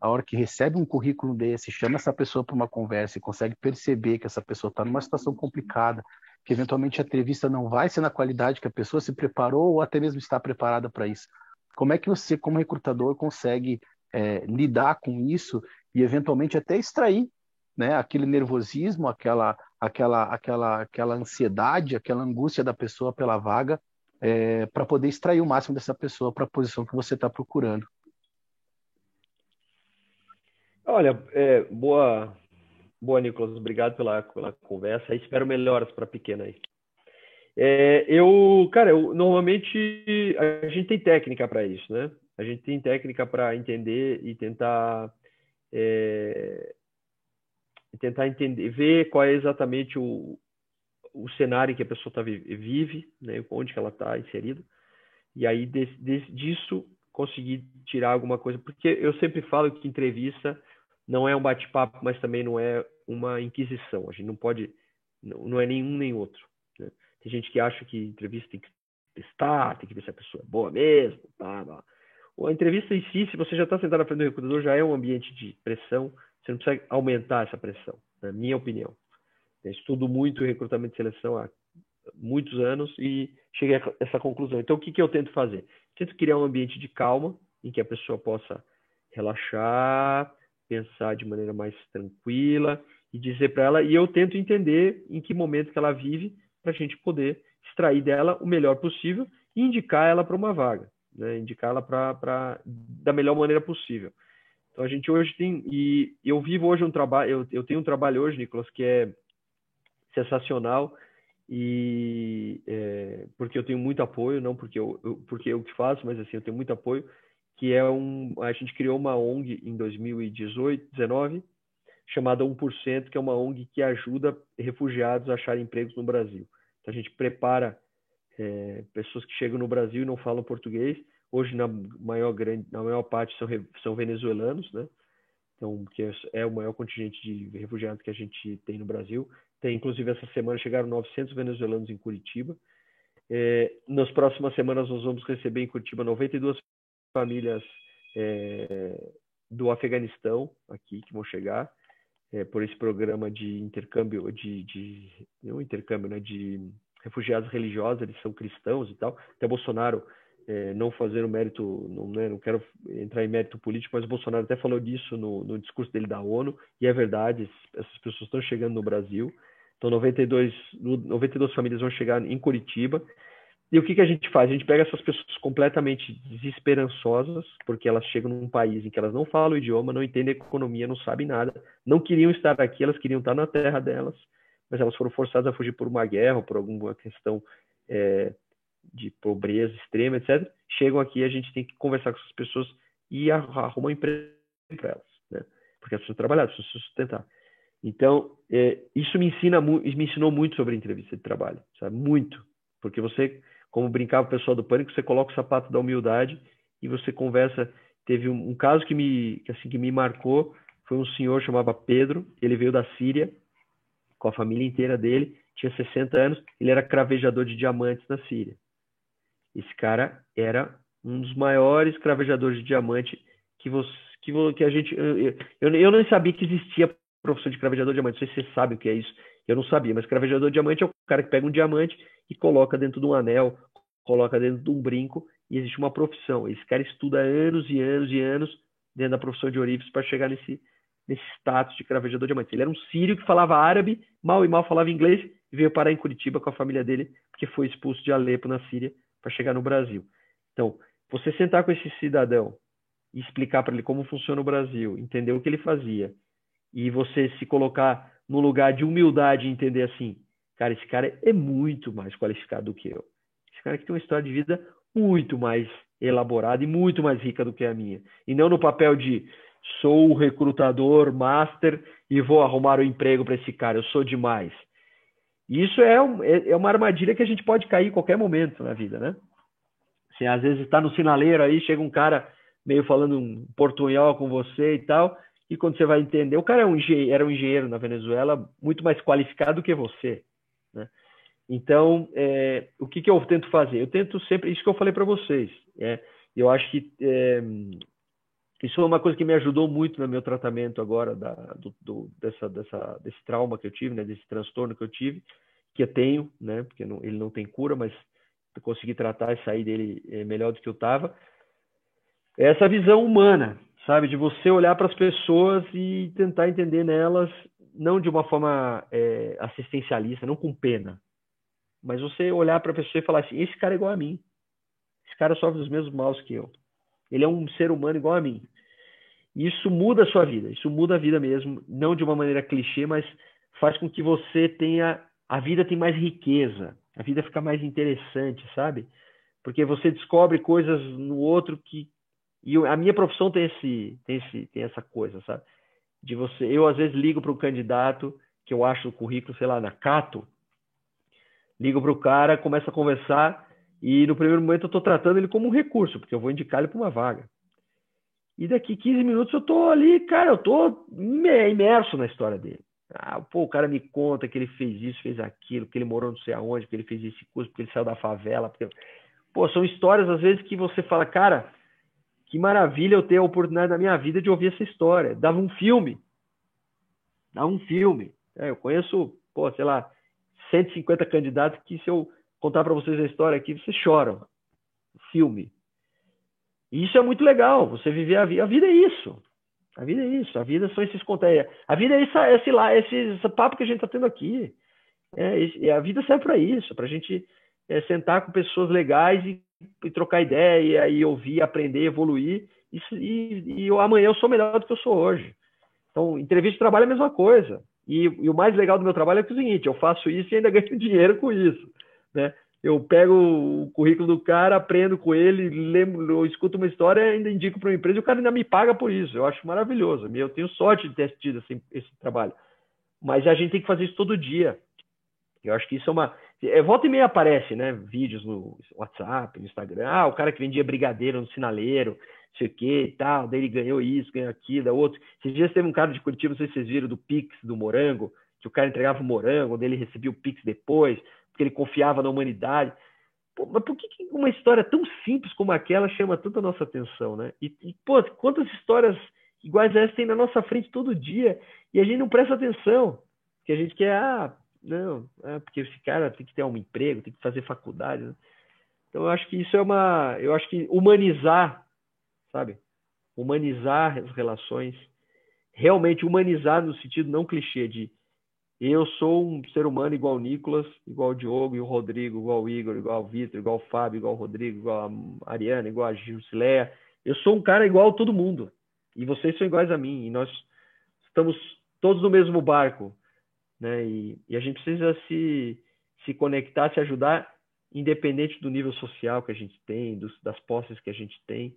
a hora que recebe um currículo desse, chama essa pessoa para uma conversa e consegue perceber que essa pessoa está numa situação complicada, que eventualmente a entrevista não vai ser na qualidade que a pessoa se preparou ou até mesmo está preparada para isso. Como é que você, como recrutador, consegue é, lidar com isso e eventualmente até extrair né, aquele nervosismo, aquela, aquela, aquela, aquela ansiedade, aquela angústia da pessoa pela vaga, é, para poder extrair o máximo dessa pessoa para a posição que você está procurando. Olha, é, boa, boa, Nicolas, obrigado pela, pela conversa. Espero melhoras para a pequena aí. É, eu, cara, eu, normalmente a gente tem técnica para isso, né? A gente tem técnica para entender e tentar é, tentar entender, ver qual é exatamente o, o cenário que a pessoa tá, vive, né? Onde que ela está inserida. E aí de, de, disso conseguir tirar alguma coisa, porque eu sempre falo que entrevista não é um bate-papo, mas também não é uma inquisição. A gente não pode, não, é nenhum nem outro. Né? Tem gente que acha que entrevista tem que testar, tem que ver se a pessoa é boa mesmo, tá, tá. A entrevista em si, se você já está sentado na frente do recrutador, já é um ambiente de pressão, você não precisa aumentar essa pressão, na minha opinião. Eu estudo muito recrutamento e seleção há muitos anos e cheguei a essa conclusão. Então, o que, que eu tento fazer? Tento criar um ambiente de calma, em que a pessoa possa relaxar, pensar de maneira mais tranquila e dizer para ela, e eu tento entender em que momento que ela vive para a gente poder extrair dela o melhor possível e indicar ela para uma vaga né, indicá-la para da melhor maneira possível. Então a gente hoje tem e eu vivo hoje um trabalho, eu, eu tenho um trabalho hoje, Nicolas, que é sensacional e é, porque eu tenho muito apoio, não porque eu, eu, porque eu que faço, mas assim eu tenho muito apoio, que é um a gente criou uma ONG em 2018, 19 chamada 1%, que é uma ONG que ajuda refugiados a acharem empregos no Brasil. Então a gente prepara é, pessoas que chegam no Brasil e não falam português. Hoje, na maior, grande, na maior parte, são, são venezuelanos, né? Então, que é o maior contingente de refugiados que a gente tem no Brasil. Tem, inclusive, essa semana chegaram 900 venezuelanos em Curitiba. É, nas próximas semanas, nós vamos receber em Curitiba 92 famílias é, do Afeganistão aqui que vão chegar é, por esse programa de intercâmbio, de, de não intercâmbio, né, de refugiados religiosos, eles são cristãos e tal. Até Bolsonaro, é, não fazer o mérito, não, né, não quero entrar em mérito político, mas o Bolsonaro até falou disso no, no discurso dele da ONU, e é verdade, essas pessoas estão chegando no Brasil. Então, 92, 92 famílias vão chegar em Curitiba. E o que, que a gente faz? A gente pega essas pessoas completamente desesperançosas, porque elas chegam num país em que elas não falam o idioma, não entendem a economia, não sabem nada, não queriam estar aqui, elas queriam estar na terra delas, mas elas foram forçadas a fugir por uma guerra, por alguma questão é, de pobreza extrema, etc. Chegam aqui, a gente tem que conversar com essas pessoas e arrumar um emprego para elas, né? porque elas precisam trabalhar, precisam se sustentar. Então, é, isso me ensina me ensinou muito sobre entrevista de trabalho, sabe? Muito, porque você, como brincava o pessoal do pânico, você coloca o sapato da humildade e você conversa. Teve um, um caso que me que assim que me marcou, foi um senhor chamava Pedro, ele veio da Síria com a família inteira dele, tinha 60 anos, ele era cravejador de diamantes na Síria. Esse cara era um dos maiores cravejadores de diamante que você que, que a gente eu, eu, eu não sabia que existia profissão de cravejador de diamante. Não sei se vocês sabem o que é isso. Eu não sabia, mas cravejador de diamante é o cara que pega um diamante e coloca dentro de um anel, coloca dentro de um brinco, e existe uma profissão. Esse cara estuda anos e anos e anos dentro da profissão de ourives para chegar nesse, nesse status de cravejador de diamante. Ele era um sírio que falava árabe, mal e mal falava inglês, e veio parar em Curitiba com a família dele, porque foi expulso de Alepo, na Síria, para chegar no Brasil. Então, você sentar com esse cidadão e explicar para ele como funciona o Brasil, entender o que ele fazia, e você se colocar no lugar de humildade e entender assim, cara, esse cara é muito mais qualificado do que eu. Esse cara que tem uma história de vida muito mais elaborada e muito mais rica do que a minha. E não no papel de sou recrutador master e vou arrumar um emprego para esse cara, eu sou demais. Isso é, um, é, é, uma armadilha que a gente pode cair em qualquer momento na vida, né? Assim, às vezes está no sinaleiro aí, chega um cara meio falando um portunhol com você e tal, e quando você vai entender, o cara é um era um engenheiro na Venezuela muito mais qualificado que você? Então, é, o que, que eu tento fazer? Eu tento sempre, isso que eu falei para vocês, é, eu acho que é, isso é uma coisa que me ajudou muito no meu tratamento agora da, do, do, dessa, dessa, desse trauma que eu tive, né, desse transtorno que eu tive, que eu tenho, né, porque não, ele não tem cura, mas eu consegui tratar e sair dele é, melhor do que eu estava. Essa visão humana, sabe? De você olhar para as pessoas e tentar entender nelas, não de uma forma é, assistencialista, não com pena, mas você olhar para a pessoa e falar assim: esse cara é igual a mim. Esse cara sofre dos mesmos maus que eu. Ele é um ser humano igual a mim. Isso muda a sua vida, isso muda a vida mesmo, não de uma maneira clichê, mas faz com que você tenha. A vida tem mais riqueza, a vida fica mais interessante, sabe? Porque você descobre coisas no outro que e a minha profissão tem esse, tem esse, tem essa coisa, sabe? De você, eu às vezes ligo para o candidato que eu acho o currículo, sei lá, na Cato, ligo para o cara, começo a conversar e no primeiro momento eu estou tratando ele como um recurso, porque eu vou indicar ele para uma vaga. E daqui 15 minutos eu estou ali, cara, eu estou imerso na história dele. Ah, pô, o cara me conta que ele fez isso, fez aquilo, que ele morou não sei aonde, que ele fez esse curso, porque ele saiu da favela. Porque... Pô, são histórias às vezes que você fala, cara, que maravilha eu ter a oportunidade da minha vida de ouvir essa história. Dava um filme. Dava um filme. É, eu conheço, pô, sei lá, 150 candidatos que se eu contar para vocês a história aqui, vocês choram. Filme. E isso é muito legal, você viver a vida. A vida é isso. A vida é isso. A vida são esses conteúdos. A vida é esse, esse, lá, esse, esse papo que a gente está tendo aqui. É, a vida serve para isso, para a gente é, sentar com pessoas legais e e trocar ideia e ouvir, aprender, evoluir. E, e, e eu, amanhã eu sou melhor do que eu sou hoje. Então, entrevista de trabalho é a mesma coisa. E, e, o mais legal do meu trabalho é, que é o seguinte: eu faço isso e ainda ganho dinheiro com isso. Né? Eu pego o currículo do cara, aprendo com ele, lembro, escuto uma história ainda indico para uma empresa e o cara ainda me paga por isso. Eu acho maravilhoso. Eu tenho sorte de ter tido esse, esse trabalho. Mas a gente tem que fazer isso todo dia. Eu acho que isso é uma. É, volta e meia aparece, né? Vídeos no WhatsApp, no Instagram. Ah, o cara que vendia brigadeiro no sinaleiro, sei o que tal. Daí ele ganhou isso, ganhou aquilo, outro. Esses dias teve um cara de Curitiba, não sei se vocês viram, do Pix, do Morango, que o cara entregava o morango, daí ele recebia o Pix depois, porque ele confiava na humanidade. Pô, mas por que, uma história tão simples como aquela chama tanta nossa atenção, né? E, e pô, quantas histórias iguais a essa tem na nossa frente todo dia e a gente não presta atenção? Que a gente quer, ah, não, é porque esse cara tem que ter um emprego, tem que fazer faculdade. Né? Então eu acho que isso é uma, eu acho que humanizar, sabe? Humanizar as relações, realmente humanizar no sentido não clichê de Eu sou um ser humano igual o Nicolas, igual o Diogo e o Rodrigo, igual o Igor, igual o Vitor, igual o Fábio, igual o Rodrigo, igual a Ariana, igual a Gilcileia. Eu sou um cara igual a todo mundo. E vocês são iguais a mim. E nós estamos todos no mesmo barco. Né? E, e a gente precisa se, se conectar, se ajudar, independente do nível social que a gente tem, dos, das posses que a gente tem.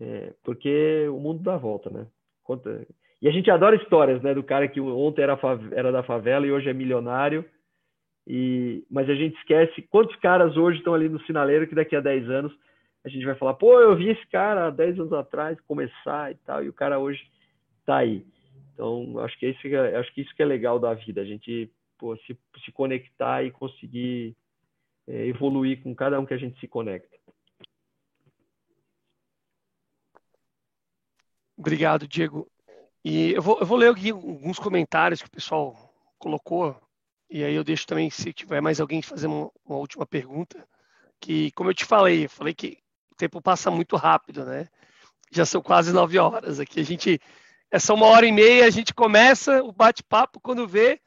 É, porque o mundo dá volta, né? Conta, e a gente adora histórias, né? Do cara que ontem era, era da favela e hoje é milionário. E, mas a gente esquece quantos caras hoje estão ali no sinaleiro que daqui a 10 anos a gente vai falar, pô, eu vi esse cara há 10 anos atrás começar e tal, e o cara hoje está aí. Então, acho que, isso, acho que isso que é legal da vida, a gente pô, se, se conectar e conseguir é, evoluir com cada um que a gente se conecta. Obrigado, Diego. E eu vou, eu vou ler alguns comentários que o pessoal colocou, e aí eu deixo também, se tiver mais alguém fazer uma, uma última pergunta, que, como eu te falei, eu falei que o tempo passa muito rápido, né? Já são quase nove horas aqui. A gente, é só uma hora e meia, a gente começa o bate-papo, quando vê,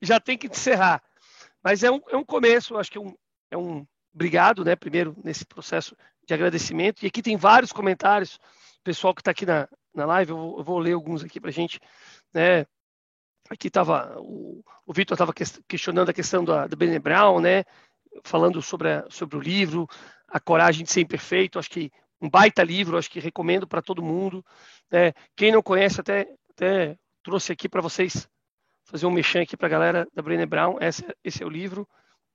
já tem que encerrar. Mas é um, é um começo, acho que é um, é um obrigado, né? Primeiro, nesse processo de agradecimento. E aqui tem vários comentários, pessoal que está aqui na, na live, eu vou, eu vou ler alguns aqui para a gente. Né? Aqui estava o, o Vitor estava questionando a questão da, da Brené Brown, né? falando sobre, a, sobre o livro, A Coragem de Ser Imperfeito. Acho que um baita livro, acho que recomendo para todo mundo. Né? Quem não conhece, até, até trouxe aqui para vocês fazer um mexão aqui para a galera da Brené Brown. Esse, esse é o livro.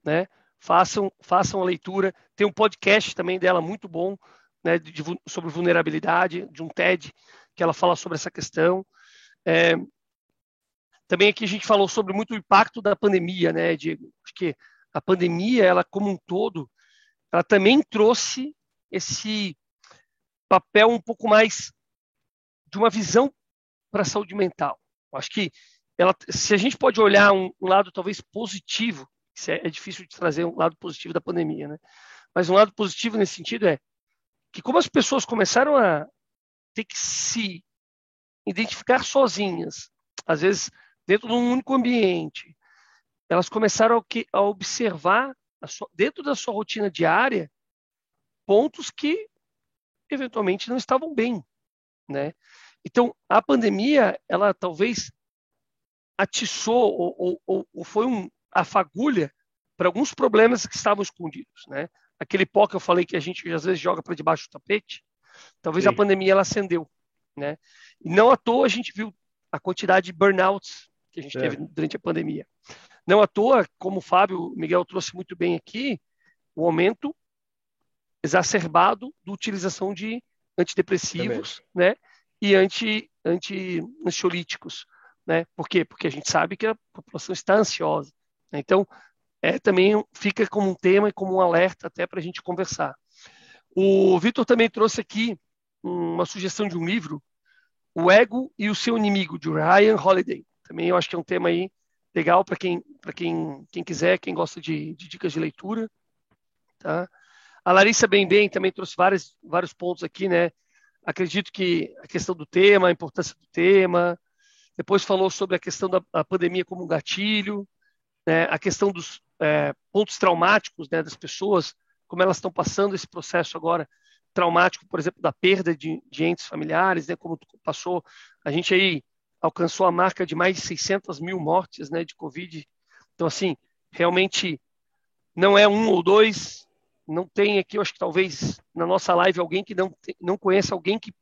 Né? Façam, façam a leitura. Tem um podcast também dela muito bom, né, de, sobre vulnerabilidade, de um TED que ela fala sobre essa questão. É, também aqui a gente falou sobre muito o impacto da pandemia, né, Diego? Acho que a pandemia, ela como um todo, ela também trouxe esse papel um pouco mais de uma visão para a saúde mental. Acho que ela, se a gente pode olhar um, um lado talvez positivo, é, é, difícil de trazer um lado positivo da pandemia, né? Mas um lado positivo nesse sentido é que como as pessoas começaram a ter que se identificar sozinhas, às vezes dentro de um único ambiente. Elas começaram a, observar, dentro da sua rotina diária, pontos que eventualmente não estavam bem, né? Então, a pandemia, ela talvez atiçou ou, ou, ou foi um, a fagulha para alguns problemas que estavam escondidos, né? Aquele pó que eu falei que a gente às vezes joga para debaixo do tapete, Talvez Sim. a pandemia ela acendeu, né? E não à toa a gente viu a quantidade de burnouts que a gente é. teve durante a pandemia. Não à toa, como o Fábio Miguel trouxe muito bem aqui, o aumento exacerbado da utilização de antidepressivos, Também. né? E anti, anti ansiolíticos, né? Por quê? Porque a gente sabe que a população está ansiosa. Né? Então, é também fica como um tema e como um alerta até para a gente conversar. O Vitor também trouxe aqui uma sugestão de um livro, O Ego e o Seu Inimigo, de Ryan Holiday. Também eu acho que é um tema aí legal para quem, quem, quem quiser, quem gosta de, de, dicas de leitura. Tá? A Larissa Bem Bem também trouxe vários, vários pontos aqui, né? Acredito que a questão do tema, a importância do tema. Depois falou sobre a questão da pandemia como um gatilho, né? a questão dos é, pontos traumáticos né, das pessoas, como elas estão passando esse processo agora traumático, por exemplo, da perda de, de entes familiares, né, como passou, a gente aí alcançou a marca de mais de 600 mil mortes né, de Covid. Então, assim, realmente não é um ou dois, não tem aqui, eu acho que talvez na nossa live alguém que não, não conhece alguém que,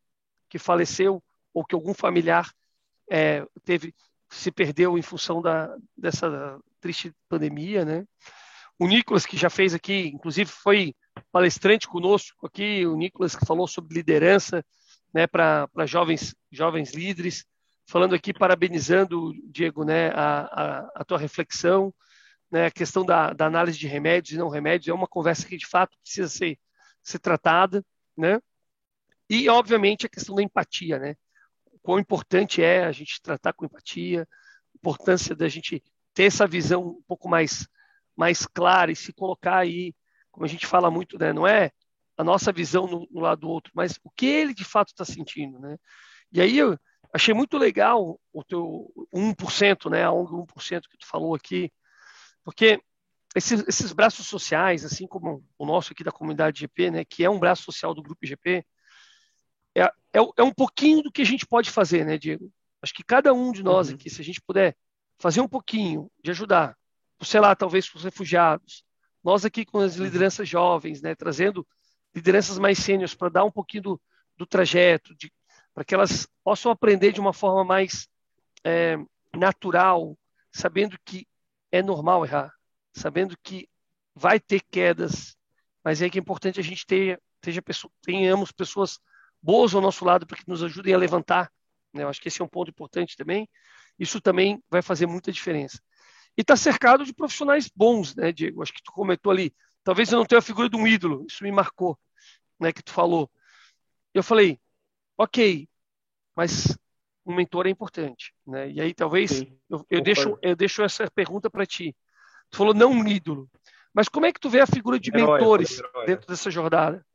que faleceu ou que algum familiar é, teve se perdeu em função da, dessa triste pandemia, né? O Nicolas, que já fez aqui, inclusive foi palestrante conosco aqui, o Nicolas que falou sobre liderança né, para jovens, jovens líderes, falando aqui, parabenizando, Diego, né, a, a, a tua reflexão, né, a questão da, da, análise de remédios e não remédios, é uma conversa que de fato precisa ser, ser tratada, né? E, obviamente, a questão da empatia, né? O quão importante é a gente tratar com empatia, a importância da gente ter essa visão um pouco mais mais clara e se colocar aí, como a gente fala muito, né, não é a nossa visão no, no lado do outro, mas o que ele de fato está sentindo, né? E aí eu achei muito legal o teu 1%, né, a ONG 1% que tu falou aqui, porque esses, esses, braços sociais, assim como o nosso aqui da comunidade GP, né, que é um braço social do Grupo GP, é, é, é, um pouquinho do que a gente pode fazer, né, Diego? Acho que cada um de nós uhum. aqui, se a gente puder fazer um pouquinho de ajudar, sei lá, talvez com os refugiados, nós aqui com as lideranças jovens, né, trazendo lideranças mais sêniores para dar um pouquinho do, do trajeto, para que elas possam aprender de uma forma mais é, natural, sabendo que é normal errar, sabendo que vai ter quedas, mas é que é importante a gente ter, seja pessoa, tenhamos pessoas boas ao nosso lado para que nos ajudem a levantar. Né? Eu acho que esse é um ponto importante também. Isso também vai fazer muita diferença. E está cercado de profissionais bons, né, Diego? Acho que tu comentou ali. Talvez eu não tenha a figura de um ídolo, isso me marcou, né, que tu falou. Eu falei, ok, mas um mentor é importante, né? E aí talvez eu, eu deixo eu deixo essa pergunta para ti. Tu falou não um ídolo. Mas como é que tu vê a figura de herói, mentores herói, dentro dessa jornada?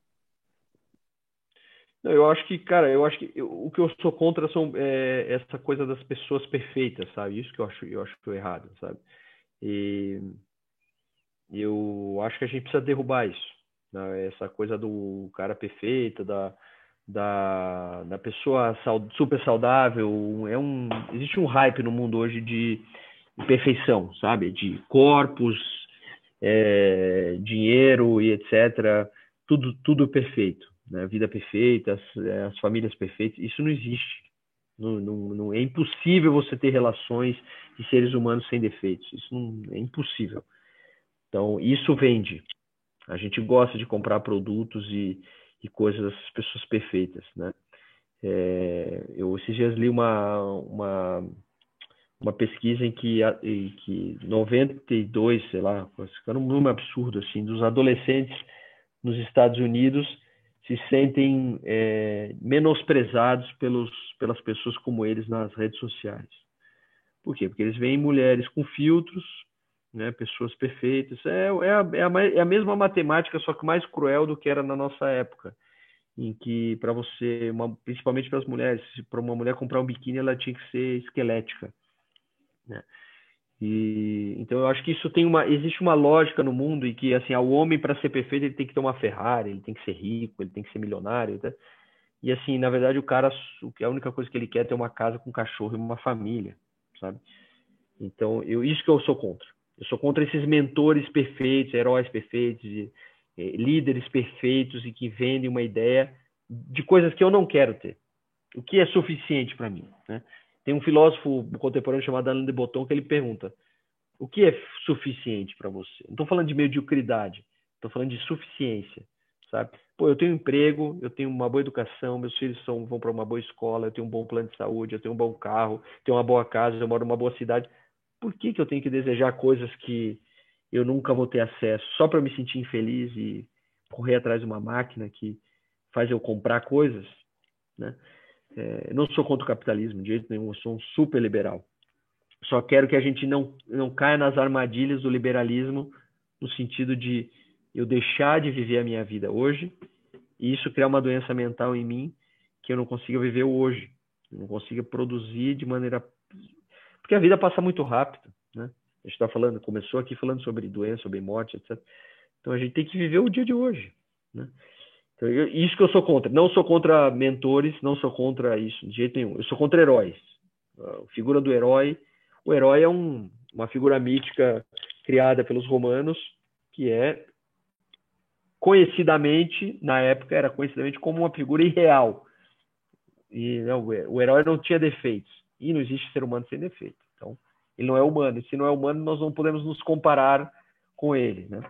Eu acho que, cara, eu acho que eu, o que eu sou contra são é, essa coisa das pessoas perfeitas, sabe? Isso que eu acho, eu acho que é errado, sabe? E eu acho que a gente precisa derrubar isso, né? essa coisa do cara perfeito, da, da, da pessoa super saudável. É um, existe um hype no mundo hoje de perfeição, sabe? De corpos, é, dinheiro e etc. Tudo, tudo perfeito. Né? Vida perfeita, as, é, as famílias perfeitas. Isso não existe. Não, não, não, é impossível você ter relações de seres humanos sem defeitos. Isso não, é impossível. Então, isso vende. A gente gosta de comprar produtos e, e coisas das pessoas perfeitas, né? É, eu esses dias li uma, uma uma pesquisa em que, em que 92, sei lá, ficando um número absurdo assim, dos adolescentes nos Estados Unidos se sentem é, menosprezados pelos, pelas pessoas como eles nas redes sociais. Por quê? Porque eles veem mulheres com filtros, né, pessoas perfeitas. É, é, a, é, a, é a mesma matemática, só que mais cruel do que era na nossa época em que para você, uma, principalmente para as mulheres, para uma mulher comprar um biquíni, ela tinha que ser esquelética. Né? E, então eu acho que isso tem uma existe uma lógica no mundo em que assim o homem para ser perfeito ele tem que ter uma Ferrari, ele tem que ser rico, ele tem que ser milionário, tá? e assim na verdade o cara a única coisa que ele quer é ter uma casa com um cachorro e uma família, sabe? Então eu isso que eu sou contra. Eu sou contra esses mentores perfeitos, heróis perfeitos, eh, líderes perfeitos e que vendem uma ideia de coisas que eu não quero ter. O que é suficiente para mim, né? Tem um filósofo contemporâneo chamado Alain de Botton que ele pergunta: o que é suficiente para você? Não estou falando de mediocridade, estou falando de suficiência, sabe? Pô, eu tenho um emprego, eu tenho uma boa educação, meus filhos são, vão para uma boa escola, eu tenho um bom plano de saúde, eu tenho um bom carro, tenho uma boa casa, eu moro numa boa cidade. Por que, que eu tenho que desejar coisas que eu nunca vou ter acesso só para me sentir infeliz e correr atrás de uma máquina que faz eu comprar coisas, né? É, não sou contra o capitalismo de jeito nenhum, eu sou um super liberal. Só quero que a gente não, não caia nas armadilhas do liberalismo, no sentido de eu deixar de viver a minha vida hoje e isso criar uma doença mental em mim que eu não consiga viver hoje, eu não consiga produzir de maneira. Porque a vida passa muito rápido, né? A gente está falando, começou aqui falando sobre doença, sobre morte, etc. Então a gente tem que viver o dia de hoje, né? Eu, isso que eu sou contra. Não sou contra mentores, não sou contra isso, de jeito nenhum. Eu sou contra heróis. A figura do herói. O herói é um, uma figura mítica criada pelos romanos, que é conhecidamente, na época, era conhecidamente como uma figura irreal. E não, o herói não tinha defeitos. E não existe ser humano sem defeito. Então, ele não é humano. E se não é humano, nós não podemos nos comparar com ele. Né?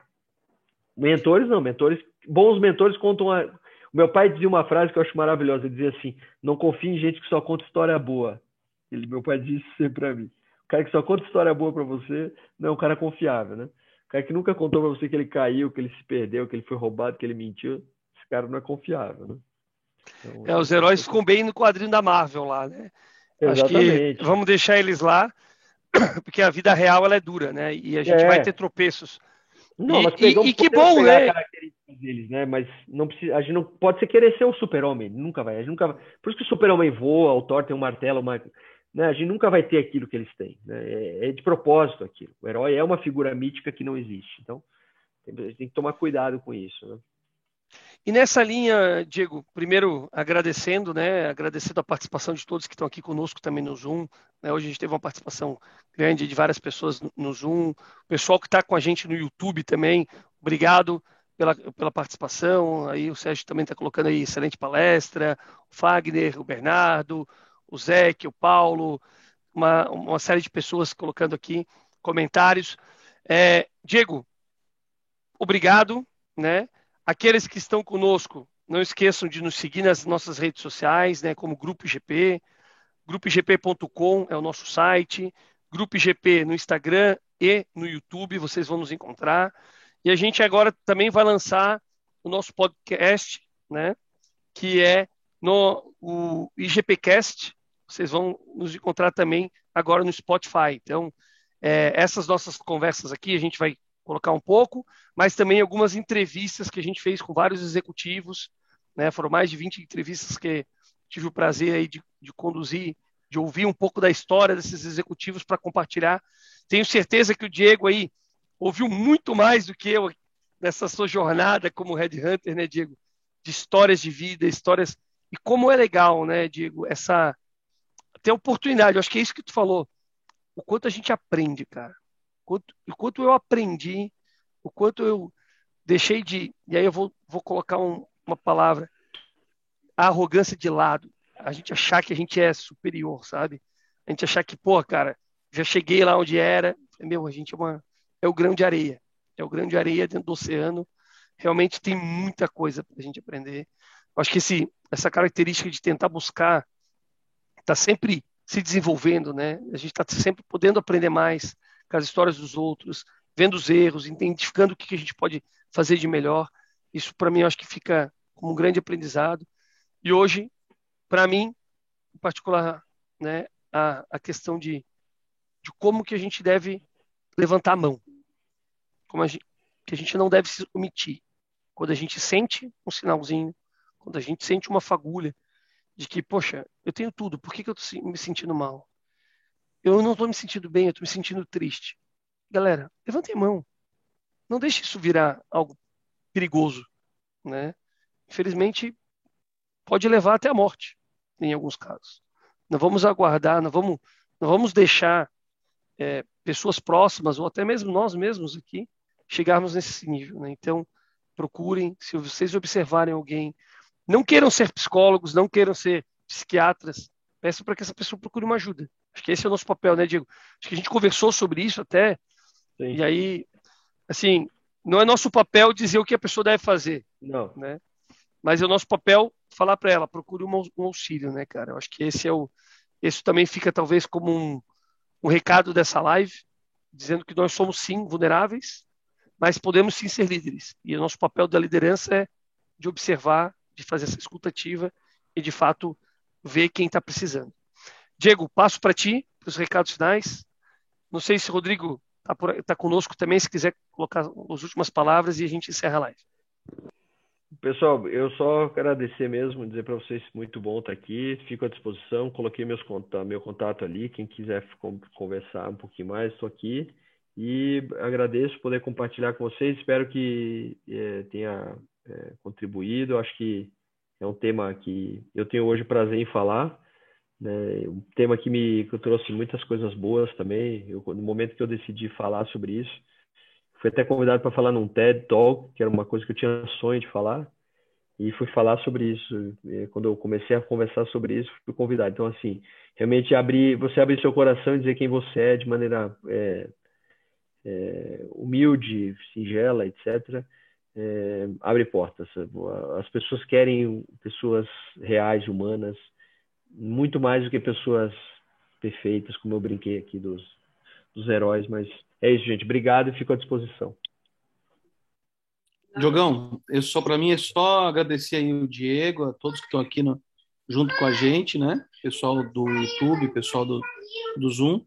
Mentores não, mentores bons mentores contam a... O meu pai dizia uma frase que eu acho maravilhosa, ele dizia assim, não confie em gente que só conta história boa. Ele, meu pai disse sempre para mim. O cara que só conta história boa para você não é um cara confiável, né? O cara que nunca contou para você que ele caiu, que ele se perdeu, que ele foi roubado, que ele mentiu, esse cara não é confiável, né? Então, é, os heróis ficam bem no quadrinho da Marvel lá, né? Exatamente. Acho que vamos deixar eles lá, porque a vida real ela é dura, né? E a gente é. vai ter tropeços. Não, e, e, e que bom, né? Deles, né? Mas não precisa, a gente não pode ser querer ser o super-homem, nunca vai. A gente nunca vai. Por isso que o super-homem voa, o Thor tem um martelo, uma, né? A gente nunca vai ter aquilo que eles têm, né? É, é de propósito aquilo. O herói é uma figura mítica que não existe. Então, a gente tem que tomar cuidado com isso, né? E nessa linha, Diego, primeiro agradecendo, né, agradecendo a participação de todos que estão aqui conosco também no Zoom. Né, hoje a gente teve uma participação grande de várias pessoas no, Zoom. O pessoal que está com a gente no YouTube também, obrigado pela, pela participação. Aí o Sérgio também está colocando aí excelente palestra. O Fagner, o Bernardo, o Zeke, o Paulo, uma, uma série de pessoas colocando aqui comentários. É, Diego, obrigado, né? Aqueles que estão conosco, não esqueçam de nos seguir nas nossas redes sociais, né, como Grupo IGP. GrupoIGP.com é o nosso site. Grupo IGP no Instagram e no YouTube, vocês vão nos encontrar. E a gente agora também vai lançar o nosso podcast, né, que é no o IGPcast. Vocês vão nos encontrar também agora no Spotify. Então, é, essas nossas conversas aqui, a gente vai colocar um pouco, mas também algumas entrevistas que a gente fez com vários executivos, né? Foram mais de 20 entrevistas que tive o prazer aí de, de conduzir, de ouvir um pouco da história desses executivos para compartilhar. Tenho certeza que o Diego aí ouviu muito mais do que eu nessa sua jornada como headhunter, né, Diego? De histórias de vida, histórias e como é legal, né, Diego, essa ter oportunidade. Eu acho que é isso que tu falou. O quanto a gente aprende, cara quanto, o quanto eu aprendi, o quanto eu deixei de. E aí eu vou, vou colocar um, uma palavra: a arrogância de lado. A gente achar que a gente é superior, sabe? A gente achar que, pô, cara, já cheguei lá onde era. Meu, a gente é, uma, é o grão de areia. É o grão de areia dentro do oceano. Realmente tem muita coisa para a gente aprender. Acho que esse, essa característica de tentar buscar está sempre se desenvolvendo, né? A gente está sempre podendo aprender mais, com as histórias dos outros, vendo os erros, identificando o que a gente pode fazer de melhor. Isso, para mim, acho que fica como um grande aprendizado. E hoje, para mim, em particular, né, a, a questão de, de como que a gente deve levantar a mão, a gente, que a gente não deve se omitir. Quando a gente sente um sinalzinho, quando a gente sente uma fagulha de que, poxa, eu tenho tudo, por que, que eu estou me sentindo mal? Eu não estou me sentindo bem, eu estou me sentindo triste. Galera, levantem a mão. Não deixe isso virar algo perigoso. Né? Infelizmente, pode levar até a morte, em alguns casos. Não vamos aguardar, não vamos, não vamos deixar é, pessoas próximas, ou até mesmo nós mesmos aqui, chegarmos nesse nível. Né? Então, procurem, se vocês observarem alguém, não queiram ser psicólogos, não queiram ser psiquiatras, peçam para que essa pessoa procure uma ajuda. Acho que esse é o nosso papel, né, Diego? Acho que a gente conversou sobre isso até. Sim. E aí, assim, não é nosso papel dizer o que a pessoa deve fazer. Não. Né? Mas é o nosso papel falar para ela, procure um, um, auxílio, né, cara? Eu acho que esse é o. Esse também fica talvez como um, um recado dessa live, dizendo que nós somos sim vulneráveis, mas podemos sim ser líderes. E o nosso papel da liderança é de observar, de fazer essa escutativa e de fato ver quem está precisando. Diego, passo para ti, para os recados finais. Não sei se o Rodrigo está tá conosco também, se quiser colocar as últimas palavras e a gente encerra a live. Pessoal, eu só agradecer mesmo, dizer para vocês muito bom estar tá aqui, fico à disposição, coloquei meus meu contato ali, quem quiser conversar um pouquinho mais, estou aqui e agradeço poder compartilhar com vocês, espero que é, tenha é, contribuído, acho que é um tema que eu tenho hoje prazer em falar, né? Um tema que me que trouxe muitas coisas boas também. Eu, no momento que eu decidi falar sobre isso, fui até convidado para falar num TED Talk, que era uma coisa que eu tinha sonho de falar, e fui falar sobre isso. Quando eu comecei a conversar sobre isso, fui convidado. Então, assim, realmente abrir, você abrir seu coração e dizer quem você é de maneira é, é, humilde, singela, etc. É, abre portas. As pessoas querem pessoas reais, humanas, muito mais do que pessoas perfeitas, como eu brinquei aqui dos, dos heróis, mas é isso, gente. Obrigado e fico à disposição. Diogão, só para mim é só agradecer aí o Diego, a todos que estão aqui no, junto com a gente, né? Pessoal do YouTube, pessoal do, do Zoom.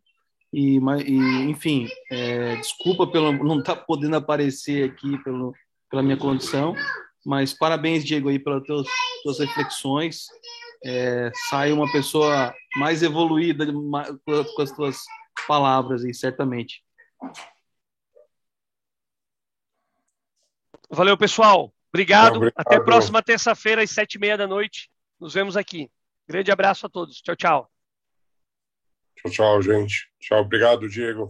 E, e enfim, é, desculpa pelo não estar tá podendo aparecer aqui pelo, pela minha condição. Mas parabéns, Diego, aí pelas tuas, tuas reflexões. É, sai uma pessoa mais evoluída com as tuas palavras, aí, certamente. Valeu, pessoal. Obrigado. Obrigado. Até próxima terça-feira, às sete e meia da noite. Nos vemos aqui. Grande abraço a todos. Tchau, tchau. Tchau, tchau, gente. Tchau. Obrigado, Diego.